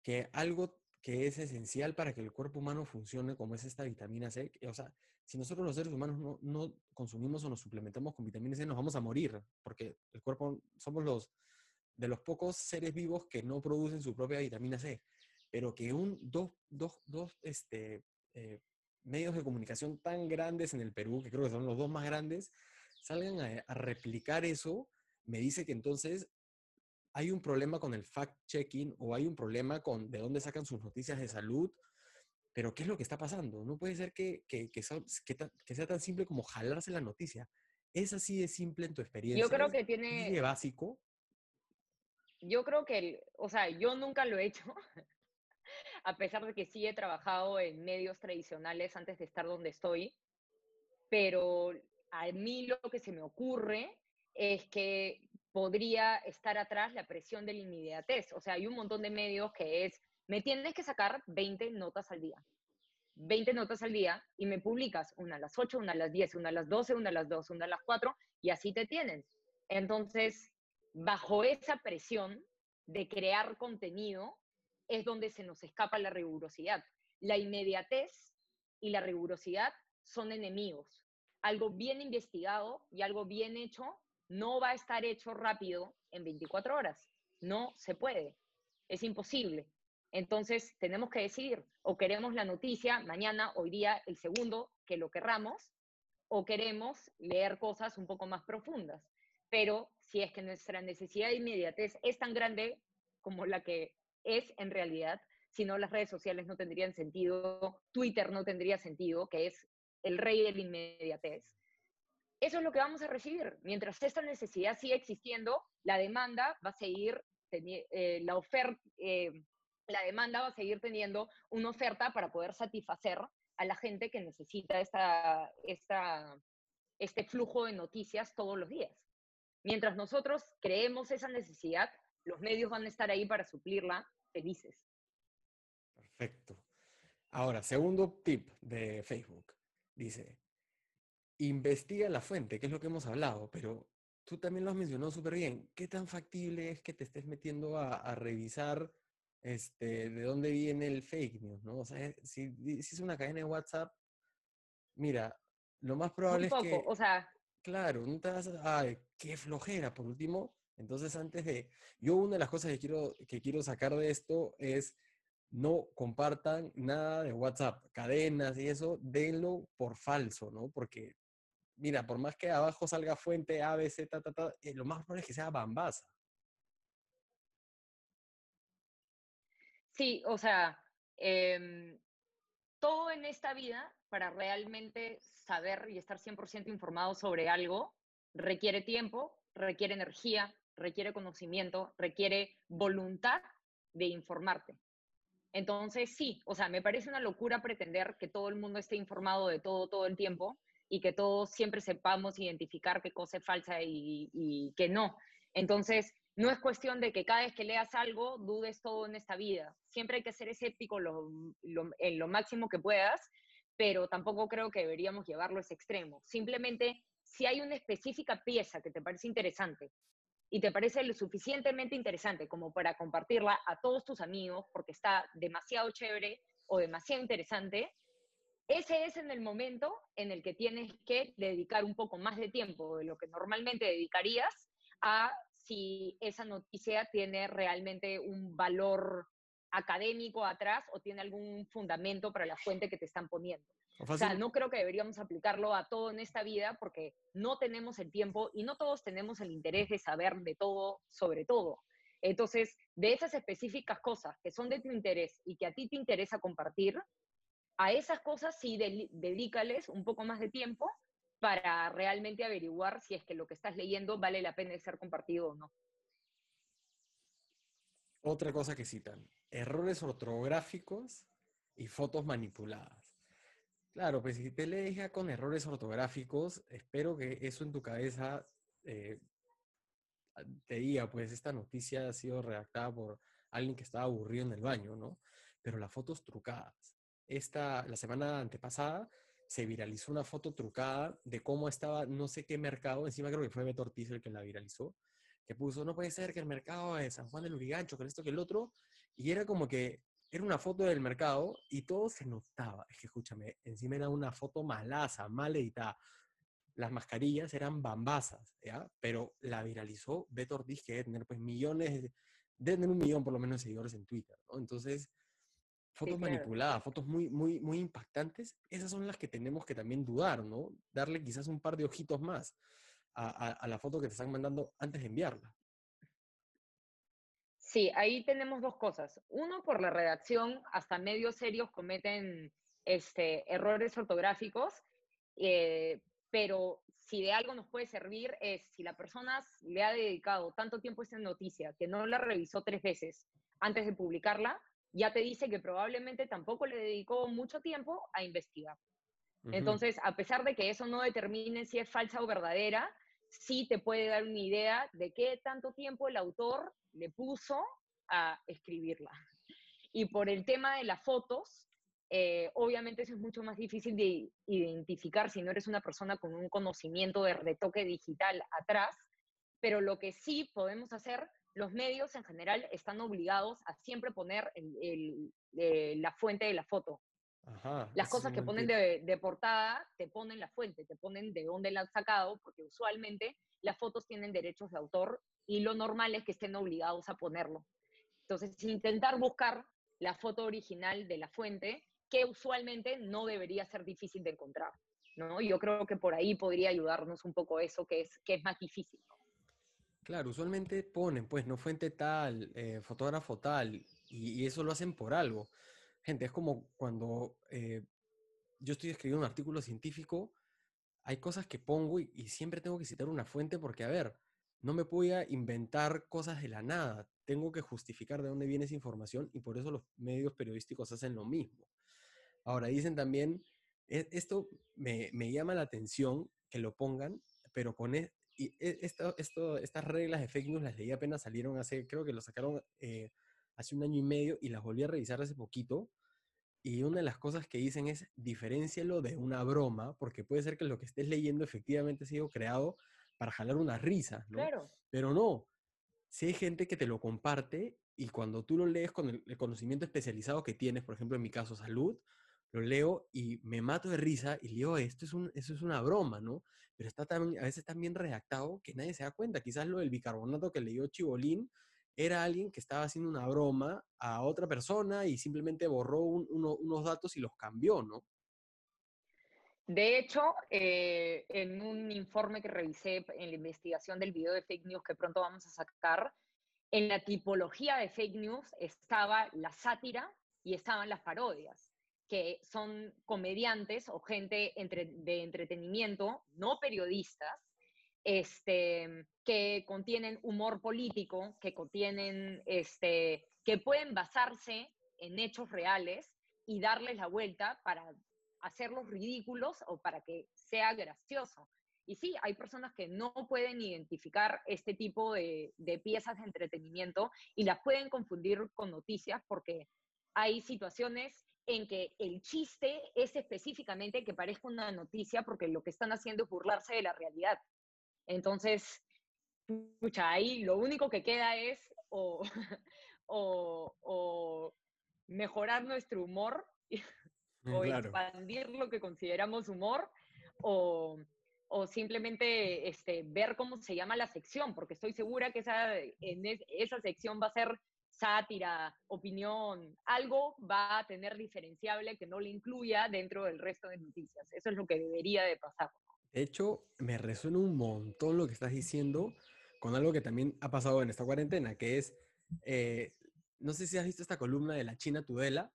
que algo que es esencial para que el cuerpo humano funcione, como es esta vitamina C, o sea, si nosotros los seres humanos no, no consumimos o nos suplementamos con vitamina C, nos vamos a morir, porque el cuerpo, somos los de los pocos seres vivos que no producen su propia vitamina C, pero que un, dos, dos, dos este, eh, medios de comunicación tan grandes en el Perú, que creo que son los dos más grandes, salgan a, replicar eso, me dice que entonces hay un problema con el fact-checking o hay un problema con de dónde sacan sus noticias de salud. Pero ¿qué es lo que está pasando? No puede ser que, que, que, sea, tan simple como jalarse la noticia. ¿Es así de simple en tu experiencia? Yo creo que tiene... ¿Es básico? Yo creo que, o sea, yo nunca lo he hecho, a pesar de que sí he trabajado en medios tradicionales antes de estar donde estoy, pero a mí lo que se me ocurre es que podría estar atrás la presión de la inmediatez. O sea, hay un montón de medios que es, me tienes que sacar 20 notas al día. 20 notas al día y me publicas una a las 8, una a las 10, una a las 12, una a las 2, una a las 4 y así te tienen. Entonces, bajo esa presión de crear contenido es donde se nos escapa la rigurosidad. La inmediatez y la rigurosidad son enemigos. Algo bien investigado y algo bien hecho no va a estar hecho rápido en 24 horas. No se puede. Es imposible. Entonces, tenemos que decidir, o queremos la noticia mañana, hoy día, el segundo, que lo querramos, o queremos leer cosas un poco más profundas. Pero si es que nuestra necesidad de inmediatez es tan grande como la que es en realidad, si no las redes sociales no tendrían sentido, Twitter no tendría sentido, que es el rey de la inmediatez. Eso es lo que vamos a recibir. Mientras esta necesidad siga existiendo, la demanda va a seguir, eh, la oferta, eh, la demanda va a seguir teniendo una oferta para poder satisfacer a la gente que necesita esta, este flujo de noticias todos los días. Mientras nosotros creemos esa necesidad, los medios van a estar ahí para suplirla felices. Perfecto. Ahora, segundo tip de Facebook. Dice, investiga la fuente, que es lo que hemos hablado, pero tú también lo has mencionado súper bien. ¿Qué tan factible es que te estés metiendo a revisar este, de dónde viene el fake news, ¿no? O sea, eh, si, si es una cadena de WhatsApp, mira, lo más probable es que... o sea... Claro, no te vas a... Ay, qué flojera, por último. Entonces, antes de... Yo una de las cosas que quiero, que quiero sacar de esto es no compartan nada de WhatsApp, cadenas y eso, denlo por falso, ¿no? Porque, mira, por más que abajo salga fuente A, B, Z, ta, ta, eh, lo más probable es que sea bambaza. Sí, o sea, em, todo en esta vida, para realmente saber y estar 100% informado sobre algo, requiere tiempo, requiere energía, requiere conocimiento, requiere voluntad de informarte. Entonces, sí, o sea, me parece una locura pretender que todo el mundo esté informado de todo todo el tiempo y que todos siempre sepamos identificar qué cosa es falsa y, y qué no. Entonces, no es cuestión de que cada vez que leas algo dudes todo en esta vida. Siempre hay que ser escéptico en lo máximo que puedas, pero tampoco creo que deberíamos llevarlo a ese extremo. Simplemente, si hay una específica pieza que te parece interesante y te parece lo suficientemente interesante como para compartirla a todos tus amigos porque está demasiado chévere o demasiado interesante, ese es en el momento en el que tienes que dedicar un poco más de tiempo de lo que normalmente dedicarías a si esa noticia tiene realmente un valor académico atrás o tiene algún fundamento para la fuente que te están poniendo. O sea, no creo que deberíamos aplicarlo a todo en esta vida porque no tenemos el tiempo y no todos tenemos el interés de saber de todo sobre todo. Entonces, de esas específicas cosas que son de tu interés y que a ti te interesa compartir, a esas cosas sí dedícales un poco más de tiempo para realmente averiguar si es que lo que estás leyendo vale la pena de ser compartido o no. Otra cosa que citan, errores ortográficos y fotos manipuladas. Claro, pues si te lees ya con errores ortográficos, espero que eso en tu cabeza eh, te diga, pues esta noticia ha sido redactada por alguien que estaba aburrido en el baño, ¿no? Pero las fotos trucadas. Esta, la semana antepasada se viralizó una foto trucada de cómo estaba no sé qué mercado, encima creo que fue Beto Ortiz el que la viralizó, que puso, no puede ser que el mercado de San Juan del Urigancho, que esto, que el otro, y era como que era una foto del mercado y todo se notaba. Es que escúchame, encima era una foto malaza, mal editada. Las mascarillas eran bambasas, ¿ya? Pero la viralizó Beto Ortiz, que debe tener pues millones, debe tener un millón por lo menos de seguidores en Twitter. Entonces, fotos manipuladas, fotos muy, muy, muy impactantes, esas son las que tenemos que también dudar, ¿no? Darle quizás un par de ojitos más a, la foto que te están mandando antes de enviarla. Sí, ahí tenemos dos cosas. Uno, por la redacción, hasta medios serios cometen este, errores ortográficos, eh, pero si de algo nos puede servir es si la persona le ha dedicado tanto tiempo a esta noticia que no la revisó tres veces antes de publicarla, ya te dice que probablemente tampoco le dedicó mucho tiempo a investigar. Entonces, a pesar de que eso no determine si es falsa o verdadera, sí te puede dar una idea de qué tanto tiempo el autor le puso a escribirla. Y por el tema de las fotos, eh, obviamente eso es mucho más difícil de identificar si no eres una persona con un conocimiento de retoque digital atrás, pero lo que sí podemos hacer, los medios en general están obligados a siempre poner eh, la fuente de la foto. Las cosas que ponen de, de, portada te ponen la fuente, te ponen de dónde la han sacado, porque usualmente las fotos tienen derechos de autor y lo normal es que estén obligados a ponerlo. Entonces, intentar buscar la foto original de la fuente, que usualmente no debería ser difícil de encontrar. ¿no? Yo creo que por ahí podría ayudarnos un poco eso, que es, que es más difícil. Claro, usualmente ponen, pues, no fuente tal, eh, fotógrafo tal, y, eso lo hacen por algo. Gente, es como cuando eh, yo estoy escribiendo un artículo científico, hay cosas que pongo y, siempre tengo que citar una fuente porque, a ver, no me voy a inventar cosas de la nada tengo que justificar de dónde viene esa información y por eso los medios periodísticos hacen lo mismo. Ahora, dicen también, e, esto me, llama la atención que lo pongan, pero con e, y e, esto, esto, estas reglas de fake news las leí apenas salieron hace, creo que lo sacaron eh, hace un año y medio y las volví a revisar hace poquito. Y una de las cosas que dicen es diferencialo de una broma, porque puede ser que lo que estés leyendo efectivamente ha sido creado para jalar una risa, ¿no? Claro. Pero no, si hay gente que te lo comparte y cuando tú lo lees con el, conocimiento especializado que tienes, por ejemplo, en mi caso, salud, lo leo y me mato de risa y digo, esto es, un, eso es una broma, ¿no? Pero está también, a veces tan bien redactado que nadie se da cuenta. Quizás lo del bicarbonato que leyó Chibolín era alguien que estaba haciendo una broma a otra persona y simplemente borró unos datos y los cambió, ¿no? De hecho, eh, en un informe que revisé en la investigación del video de fake news que pronto vamos a sacar, en la tipología de fake news estaba la sátira y estaban las parodias, que son comediantes o gente de entretenimiento, no periodistas, este, que contienen humor político, que contienen, este, que pueden basarse en hechos reales y darles la vuelta para hacerlos ridículos o para que sea gracioso. Y sí, hay personas que no pueden identificar este tipo de, piezas de entretenimiento y las pueden confundir con noticias porque hay situaciones en que el chiste es específicamente que parezca una noticia porque lo que están haciendo es burlarse de la realidad. Entonces, escucha, ahí lo único que queda es o, o mejorar nuestro humor o expandir lo que consideramos humor o, o simplemente este, ver cómo se llama la sección, porque estoy segura que esa, en esa sección va a ser sátira, opinión, algo va a tener diferenciable que no le incluya dentro del resto de noticias. Eso es lo que debería de pasar. De hecho, me resuena un montón lo que estás diciendo con algo que también ha pasado en esta cuarentena, que es, eh, no sé si has visto esta columna de la China Tudela,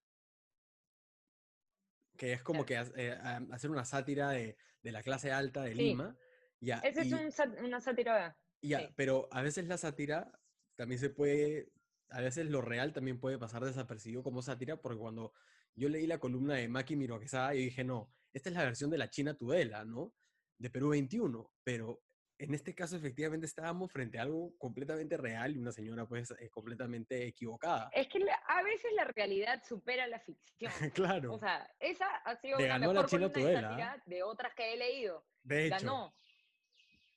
que es como que eh, hacer una sátira de, la clase alta de Lima. Ya, Esa es una sátira. Ya, pero a veces la sátira también se puede, a veces lo real también puede pasar desapercibido como sátira, porque cuando yo leí la columna de Maki Miroquesada, yo dije, no, esta es la versión de la China Tudela, ¿no? De Perú 21, pero en este caso efectivamente estábamos frente a algo completamente real y una señora pues eh, completamente equivocada. Es que a veces la realidad supera la ficción. claro. O sea, esa ha sido una mejor la China de, de otras que he leído. De hecho. Ganó.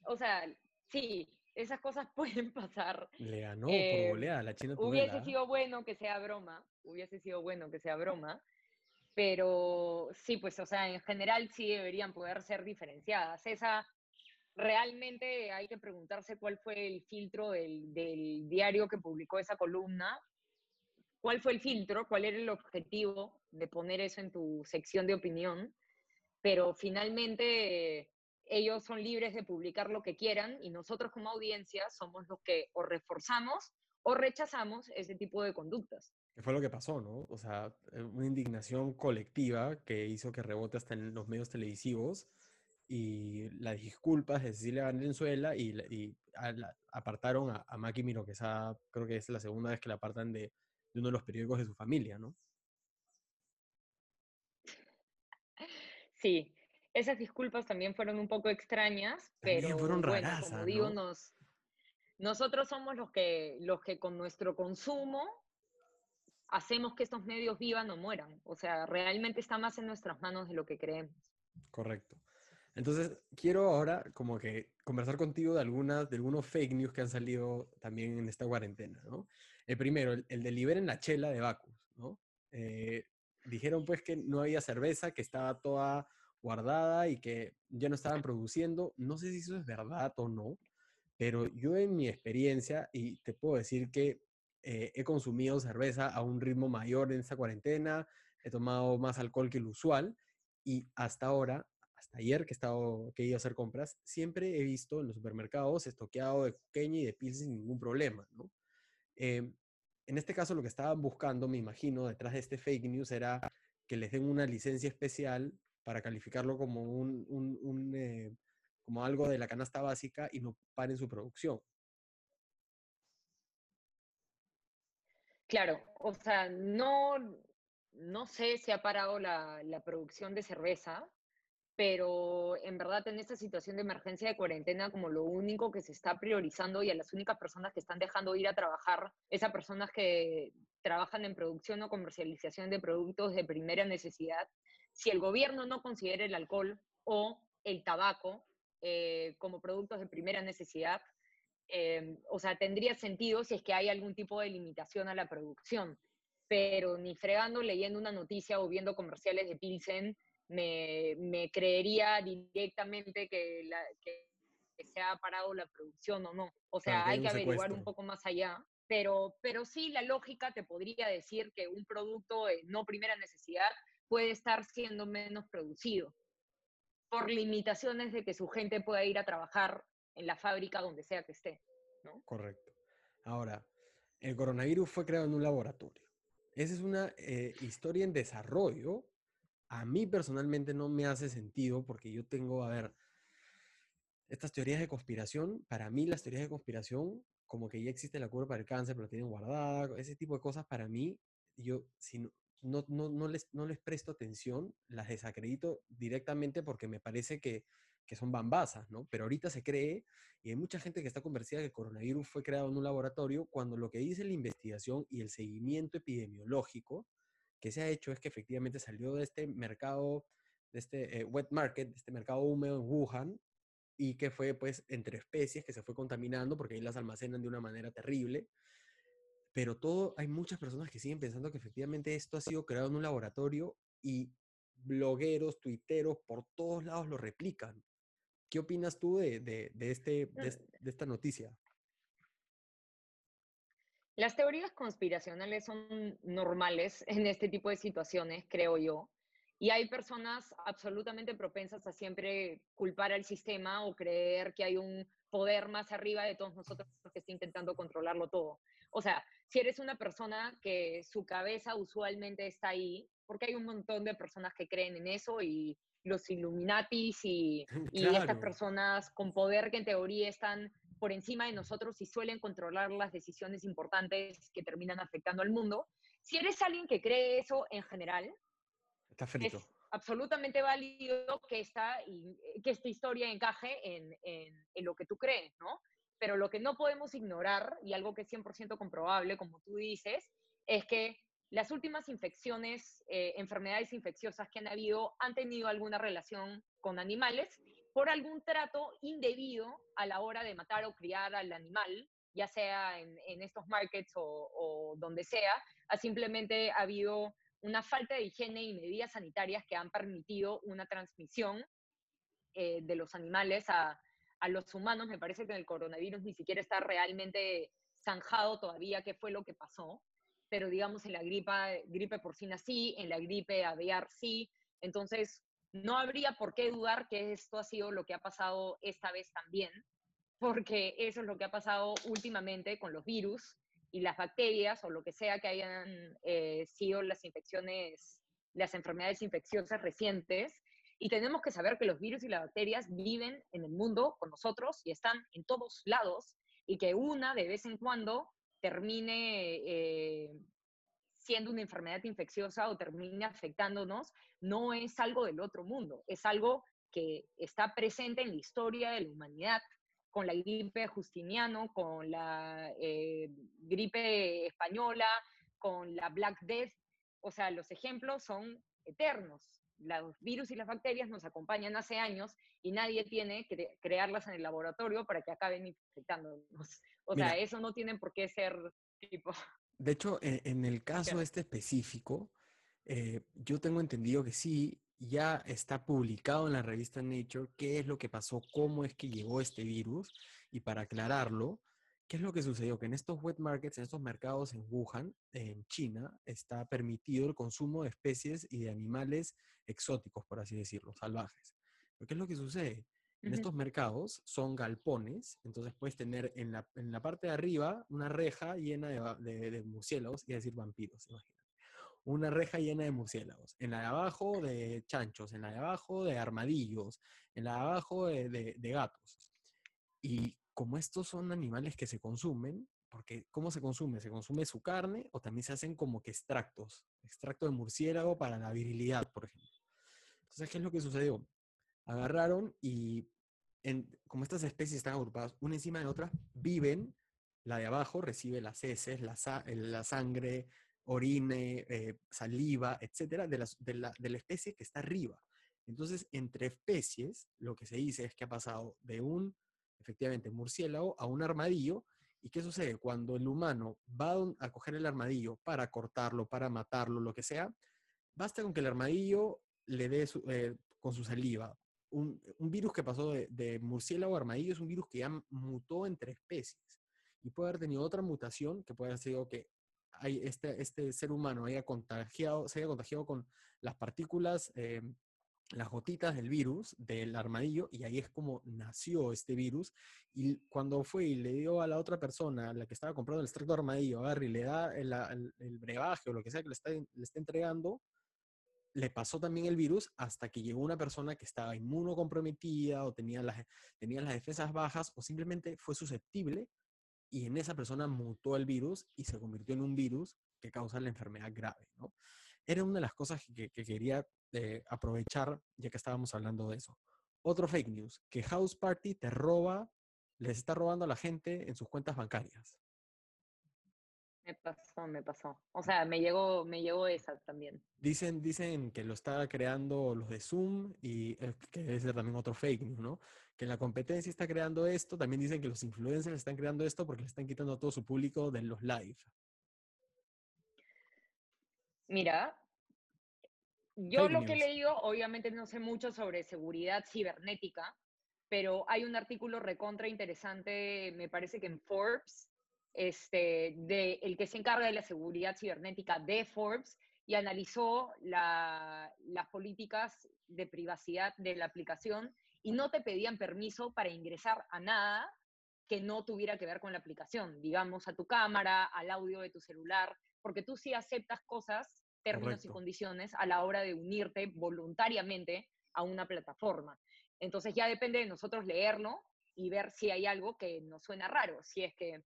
O sea, sí, esas cosas pueden pasar. Le ganó por eh, goleada la China Hubiese sido bueno que sea broma, hubiese sido bueno que sea broma, pero sí, pues, o sea, en general sí deberían poder ser diferenciadas. Esa realmente hay que preguntarse cuál fue el filtro del, diario que publicó esa columna, cuál fue el filtro, cuál era el objetivo de poner eso en tu sección de opinión, pero finalmente ellos son libres de publicar lo que quieran y nosotros como audiencia somos los que o reforzamos o rechazamos ese tipo de conductas. Que fue lo que pasó, ¿no? O sea, una indignación colectiva que hizo que rebote hasta en los medios televisivos y las disculpas de Cecilia Valenzuela y, y apartaron a, a Maki Miro, que esa, creo que es la segunda vez que la apartan de, de uno de los periódicos de su familia, ¿no? Sí, esas disculpas también fueron un poco extrañas, pero fueron bueno, como digo, nos, nosotros somos los que, los que con nuestro consumo hacemos que estos medios vivan o mueran. O sea, realmente está más en nuestras manos de lo que creemos. Correcto. Entonces, quiero ahora como que conversar contigo de algunas, de algunos fake news que han salido también en esta cuarentena, ¿no? El primero, el, de liberen la chela de Bacus, ¿no? Eh, dijeron pues que no había cerveza, que estaba toda guardada y que ya no estaban produciendo. No sé si eso es verdad o no, pero yo en mi experiencia, y te puedo decir que eh, he consumido cerveza a un ritmo mayor en esta cuarentena, he tomado más alcohol que el usual y hasta ahora, hasta ayer que he, estado, que he ido a hacer compras, siempre he visto en los supermercados estoqueado de pequeña y de pils sin ningún problema, ¿no? Em, en este caso, lo que estaban buscando, me imagino, detrás de este fake news era que les den una licencia especial para calificarlo como, un, eh, como algo de la canasta básica y no paren su producción. Claro, o sea, no, no sé si ha parado la, la producción de cerveza, pero en verdad en esta situación de emergencia de cuarentena, como lo único que se está priorizando y a las únicas personas que están dejando ir a trabajar, esas personas que trabajan en producción o comercialización de productos de primera necesidad, si el gobierno no considera el alcohol o el tabaco eh, como productos de primera necesidad, eh, o sea, tendría sentido si es que hay algún tipo de limitación a la producción, pero ni fregando leyendo una noticia o viendo comerciales de Pilsen, me, creería directamente que, se ha parado la producción o no. O sea, hay que averiguar un poco más allá. Pero, pero sí, la lógica te podría decir que un producto de no primera necesidad puede estar siendo menos producido por limitaciones de que su gente pueda ir a trabajar en la fábrica donde sea que esté. Correcto. Ahora, el coronavirus fue creado en un laboratorio. Esa es una eh, historia en desarrollo a mí personalmente no me hace sentido porque yo tengo, a ver, estas teorías de conspiración, para mí las teorías de conspiración, como que ya existe la cura para el cáncer, pero la tienen guardada, ese tipo de cosas, para mí, yo si no, no, no, les, no les presto atención, las desacredito directamente porque me parece que, que son bambasas, ¿no? Pero ahorita se cree, y hay mucha gente que está convencida que el coronavirus fue creado en un laboratorio, cuando lo que dice la investigación y el seguimiento epidemiológico que se ha hecho es que efectivamente salió de este mercado, de este eh, wet market, de este mercado húmedo en Wuhan, y que fue pues entre especies que se fue contaminando porque ahí las almacenan de una manera terrible. Pero todo, hay muchas personas que siguen pensando que efectivamente esto ha sido creado en un laboratorio y blogueros, tuiteros, por todos lados lo replican. ¿Qué opinas tú de, de, de este, de, de esta noticia? Las teorías conspiracionales son normales en este tipo de situaciones, creo yo. Y hay personas absolutamente propensas a siempre culpar al sistema o creer que hay un poder más arriba de todos nosotros que está intentando controlarlo todo. O sea, si eres una persona que su cabeza usualmente está ahí, porque hay un montón de personas que creen en eso y los Illuminatis y, y estas personas con poder que en teoría están por encima de nosotros y suelen controlar las decisiones importantes que terminan afectando al mundo. Si eres alguien que cree eso en general, Está frito. es absolutamente válido que esta, que esta historia encaje en, en, lo que tú crees, ¿no? Pero lo que no podemos ignorar, y algo que es 100% comprobable, como tú dices, es que las últimas infecciones, eh, enfermedades infecciosas que han habido, han tenido alguna relación con animales por algún trato indebido a la hora de matar o criar al animal, ya sea en, estos markets o, donde sea, ha simplemente habido una falta de higiene y medidas sanitarias que han permitido una transmisión eh, de los animales a, los humanos. Me parece que el coronavirus ni siquiera está realmente zanjado todavía qué fue lo que pasó, pero digamos en la gripe, gripe porcina sí, en la gripe aviar sí. Entonces, no habría por qué dudar que esto ha sido lo que ha pasado esta vez también, porque eso es lo que ha pasado últimamente con los virus y las bacterias o lo que sea que hayan eh, sido las infecciones, las enfermedades infecciosas recientes. Y tenemos que saber que los virus y las bacterias viven en el mundo con nosotros y están en todos lados y que una de vez en cuando termine eh, siendo una enfermedad infecciosa o termine afectándonos, no es algo del otro mundo, es algo que está presente en la historia de la humanidad, con la gripe de Justiniano, con la eh, gripe española, con la Black Death. O sea, los ejemplos son eternos. Los virus y las bacterias nos acompañan hace años y nadie tiene que crearlas en el laboratorio para que acaben infectándonos. O sea, eso no tiene por qué ser tipo... De hecho, en, el caso este específico, eh, yo tengo entendido que sí, ya está publicado en la revista Nature qué es lo que pasó, cómo es que llegó este virus. Y para aclararlo, ¿qué es lo que sucedió? Que en estos wet markets, en estos mercados en Wuhan, en China, está permitido el consumo de especies y de animales exóticos, por así decirlo, salvajes. ¿Qué es lo que sucede? En estos mercados son galpones, entonces puedes tener en la, en la parte de arriba una reja llena de, de, murciélagos, y decir vampiros, imagínate. Una reja llena de murciélagos. En la de abajo de chanchos, en la de abajo de armadillos, en la de abajo de, gatos. Y como estos son animales que se consumen, porque ¿cómo se consume? Se consume su carne o también se hacen como que extractos, extracto de murciélago para la virilidad, por ejemplo. Entonces, ¿qué es lo que sucedió? Agarraron y como estas especies están agrupadas una encima de otra, viven, la de abajo recibe las heces, la, la sangre, orine, eh, saliva, etcétera, de, de, la, de la especie que está arriba. Entonces, entre especies, lo que se dice es que ha pasado de un, efectivamente, murciélago a un armadillo. ¿Y qué sucede? Cuando el humano va a coger el armadillo para cortarlo, para matarlo, lo que sea, basta con que el armadillo le dé eh, con su saliva un, virus que pasó de, murciélago a armadillo es un virus que ya mutó entre especies y puede haber tenido otra mutación que puede haber sido que hay este, este ser humano haya contagiado, se haya contagiado con las partículas, eh, las gotitas del virus del armadillo y ahí es como nació este virus. Y cuando fue y le dio a la otra persona, la que estaba comprando el extracto de armadillo, agarre y le da el, el, brebaje o lo que sea que le está, le está entregando, le pasó también el virus hasta que llegó una persona que estaba inmunocomprometida o tenía las, tenía las defensas bajas o simplemente fue susceptible y en esa persona mutó el virus y se convirtió en un virus que causa la enfermedad grave. ¿no? Era una de las cosas que, quería eh, aprovechar ya que estábamos hablando de eso. Otro fake news, que House Party te roba, les está robando a la gente en sus cuentas bancarias. Me pasó, me pasó. O sea, me llegó, me llegó esa también. Dicen, dicen que lo está creando los de Zoom y que debe ser también otro fake news, ¿no? Que la competencia está creando esto. También dicen que los influencers están creando esto porque le están quitando a todo su público de los live. Mira, yo lo que he leído, obviamente no sé mucho sobre seguridad cibernética, pero hay un artículo recontra interesante, me parece que en Forbes, este, de, el que se encarga de la seguridad cibernética de Forbes y analizó las políticas de privacidad de la aplicación y no te pedían permiso para ingresar a nada que no tuviera que ver con la aplicación, digamos, a tu cámara, al audio de tu celular, porque tú sí aceptas cosas, términos y condiciones a la hora de unirte voluntariamente a una plataforma. Entonces ya depende de nosotros leerlo y ver si hay algo que nos suena raro, si es que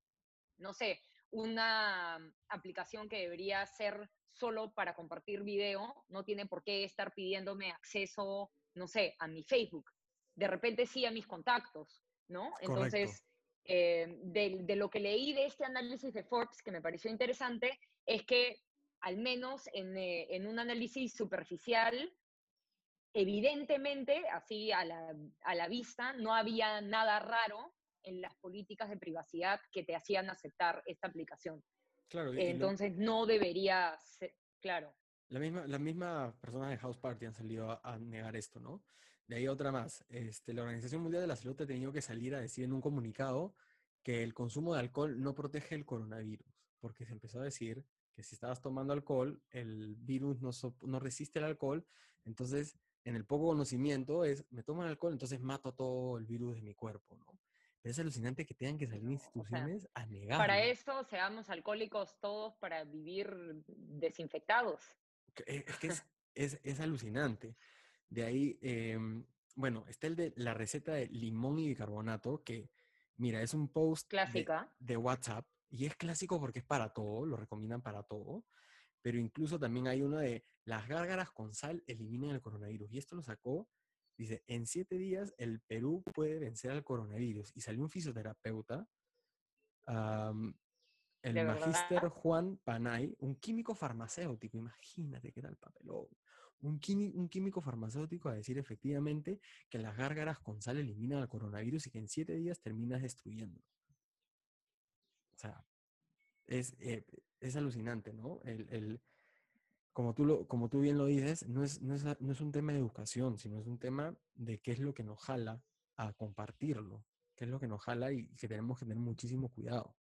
no sé, una aplicación que debería ser solo para compartir video, no tiene por qué estar pidiéndome acceso, no sé, a mi Facebook. De repente sí a mis contactos, ¿no? Entonces, eh, de, lo que leí de este análisis de Forbes, que me pareció interesante, es que al menos en, eh, en un análisis superficial, evidentemente, así a la, a la vista, no había nada raro en las políticas de privacidad que te hacían aceptar esta aplicación. Claro, Entonces no debería ser, claro. La misma, la misma persona de House Party han salido a, negar esto, ¿no? De ahí otra más. Este, la Organización Mundial de la Salud ha tenido que salir a decir en un comunicado que el consumo de alcohol no protege el coronavirus, porque se empezó a decir que si estabas tomando alcohol, el virus no, no resiste el alcohol, entonces en el poco conocimiento es, me tomo el alcohol, entonces mato todo el virus de mi cuerpo, ¿no? Es alucinante que tengan que salir instituciones a negar. Para eso seamos alcohólicos todos para vivir desinfectados. Eh, es que es, es, alucinante. De ahí, em, bueno, está el de la receta de limón y bicarbonato, que, mira, es un post Clásica. De, WhatsApp, y es clásico porque es para todo, lo recomiendan para todo, pero incluso también hay uno de las gárgaras con sal eliminan el coronavirus, y esto lo sacó Dice, en siete días el Perú puede vencer al coronavirus. Y salió un fisioterapeuta, el magíster Juan Panay, un químico farmacéutico, imagínate qué tal papelón. Un, un, químico farmacéutico a decir efectivamente que las gárgaras con sal eliminan al coronavirus y que en siete días terminas destruyendo. O sea, es, eh, es alucinante, ¿no? El, como, tú lo, como tú bien lo dices, no es, no, es, no es un tema de educación, sino es un tema de qué es lo que nos jala a compartirlo, qué es lo que nos jala y que tenemos que tener muchísimo cuidado.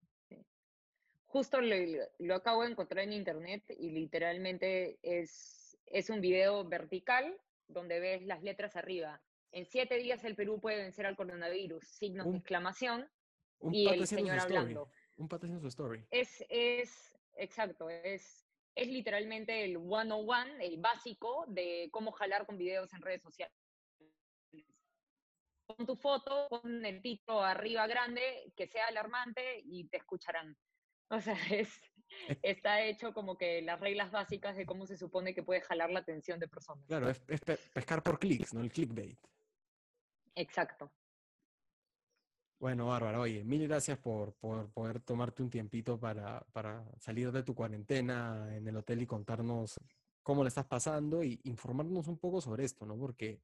Justo lo, lo acabo de encontrar en internet y literalmente es, es un video vertical donde ves las letras arriba. En siete días el Perú puede vencer al coronavirus, signos de exclamación, y el señor hablando. Un pato haciendo su story. Es, es, exacto, es, es literalmente el 101, el básico de cómo jalar con videos en redes sociales. Pon tu foto, pon el título arriba grande, que sea alarmante y te escucharán. O sea, es, está hecho como que las reglas básicas de cómo se supone que puede jalar la atención de personas. Claro, es, es pescar por clics, ¿no? El clickbait. Exacto. Bueno, Bárbara, oye, mil gracias por, poder tomarte un tiempito para, salir de tu cuarentena en el hotel y contarnos cómo le estás pasando y informarnos un poco sobre esto, ¿no? Porque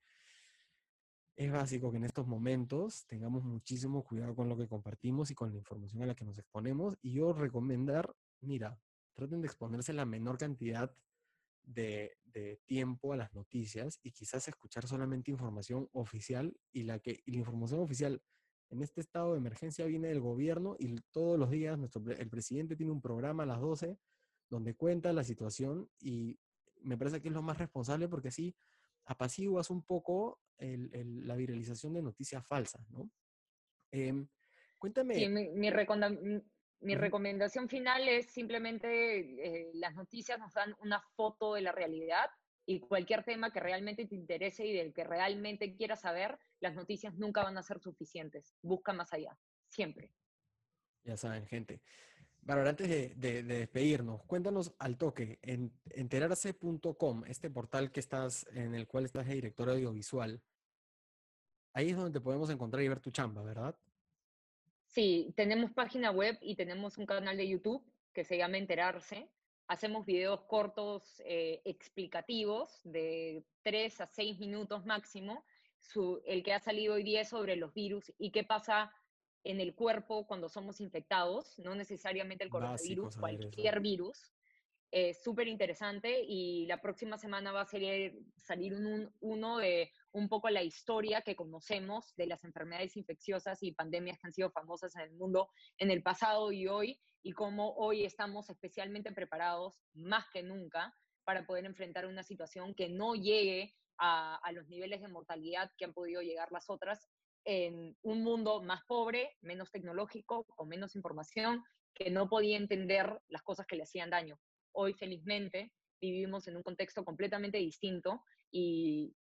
es básico que en estos momentos tengamos muchísimo cuidado con lo que compartimos y con la información a la que nos exponemos. Y yo recomendar, mira, traten de exponerse la menor cantidad de, de, tiempo a las noticias y quizás escuchar solamente información oficial y la que y la información oficial en este estado de emergencia viene del gobierno y todos los días nuestro, el presidente tiene un programa a las 12 donde cuenta la situación y me parece que es lo más responsable porque así apaciguas un poco la viralización de noticias falsas, ¿no? Em, cuéntame. Sí, mi, mi, recomendación final es simplemente eh, las noticias nos dan una foto de la realidad y cualquier tema que realmente te interese y del que realmente quieras saber, las noticias nunca van a ser suficientes. Busca más allá, siempre. Ya saben, gente. Bueno, antes de, despedirnos, cuéntanos al toque, en enterarse.com, este portal que estás, en el cual estás de director audiovisual, ahí es donde te podemos encontrar y ver tu chamba, ¿verdad? Sí, tenemos página web y tenemos un canal de YouTube que se llama Enterarse hacemos videos cortos eh, explicativos de 3 a 6 minutos máximo. el que ha salido hoy día es sobre los virus y qué pasa en el cuerpo cuando somos infectados, no necesariamente el coronavirus, cualquier virus. Es súper interesante y la próxima semana va a salir, salir un, uno de un poco la historia que conocemos de las enfermedades infecciosas y pandemias que han sido famosas en el mundo en el pasado y hoy y cómo hoy estamos especialmente preparados más que nunca para poder enfrentar una situación que no llegue a, a, los niveles de mortalidad que han podido llegar las otras en un mundo más pobre, menos tecnológico, con menos información, que no podía entender las cosas que le hacían daño. Hoy, felizmente, vivimos en un contexto completamente distinto y,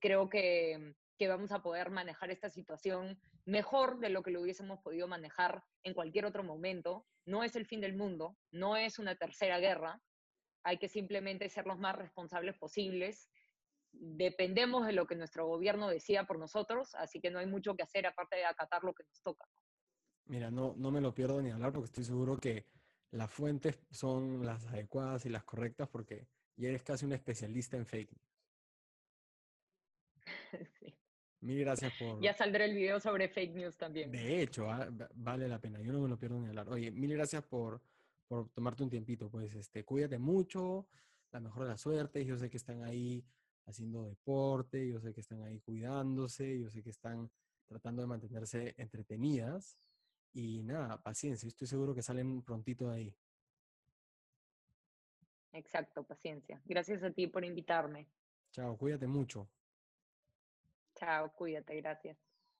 creo que, que vamos a poder manejar esta situación mejor de lo que lo hubiésemos podido manejar en cualquier otro momento. No es el fin del mundo, no es una tercera guerra, hay que simplemente ser los más responsables posibles. Dependemos de lo que nuestro gobierno decida por nosotros, así que no hay mucho que hacer aparte de acatar lo que nos toca. Mira, no, no me lo pierdo ni hablar porque estoy seguro que las fuentes son las adecuadas y las correctas porque ya eres casi un especialista en fake news. sí. Mil gracias por... Ya saldrá el video sobre fake news también. De hecho, ah, vale la pena. Yo no me lo pierdo ni hablar. Oye, mil gracias por, por tomarte un tiempito. Pues este, cuídate mucho, la mejor de la suerte. Yo sé que están ahí haciendo deporte, yo sé que están ahí cuidándose, yo sé que están tratando de mantenerse entretenidas. Y nada, paciencia. Estoy seguro que salen prontito de ahí. Exacto, paciencia. Gracias a ti por invitarme. Chao, cuídate mucho. Chao, cuídate, gracias.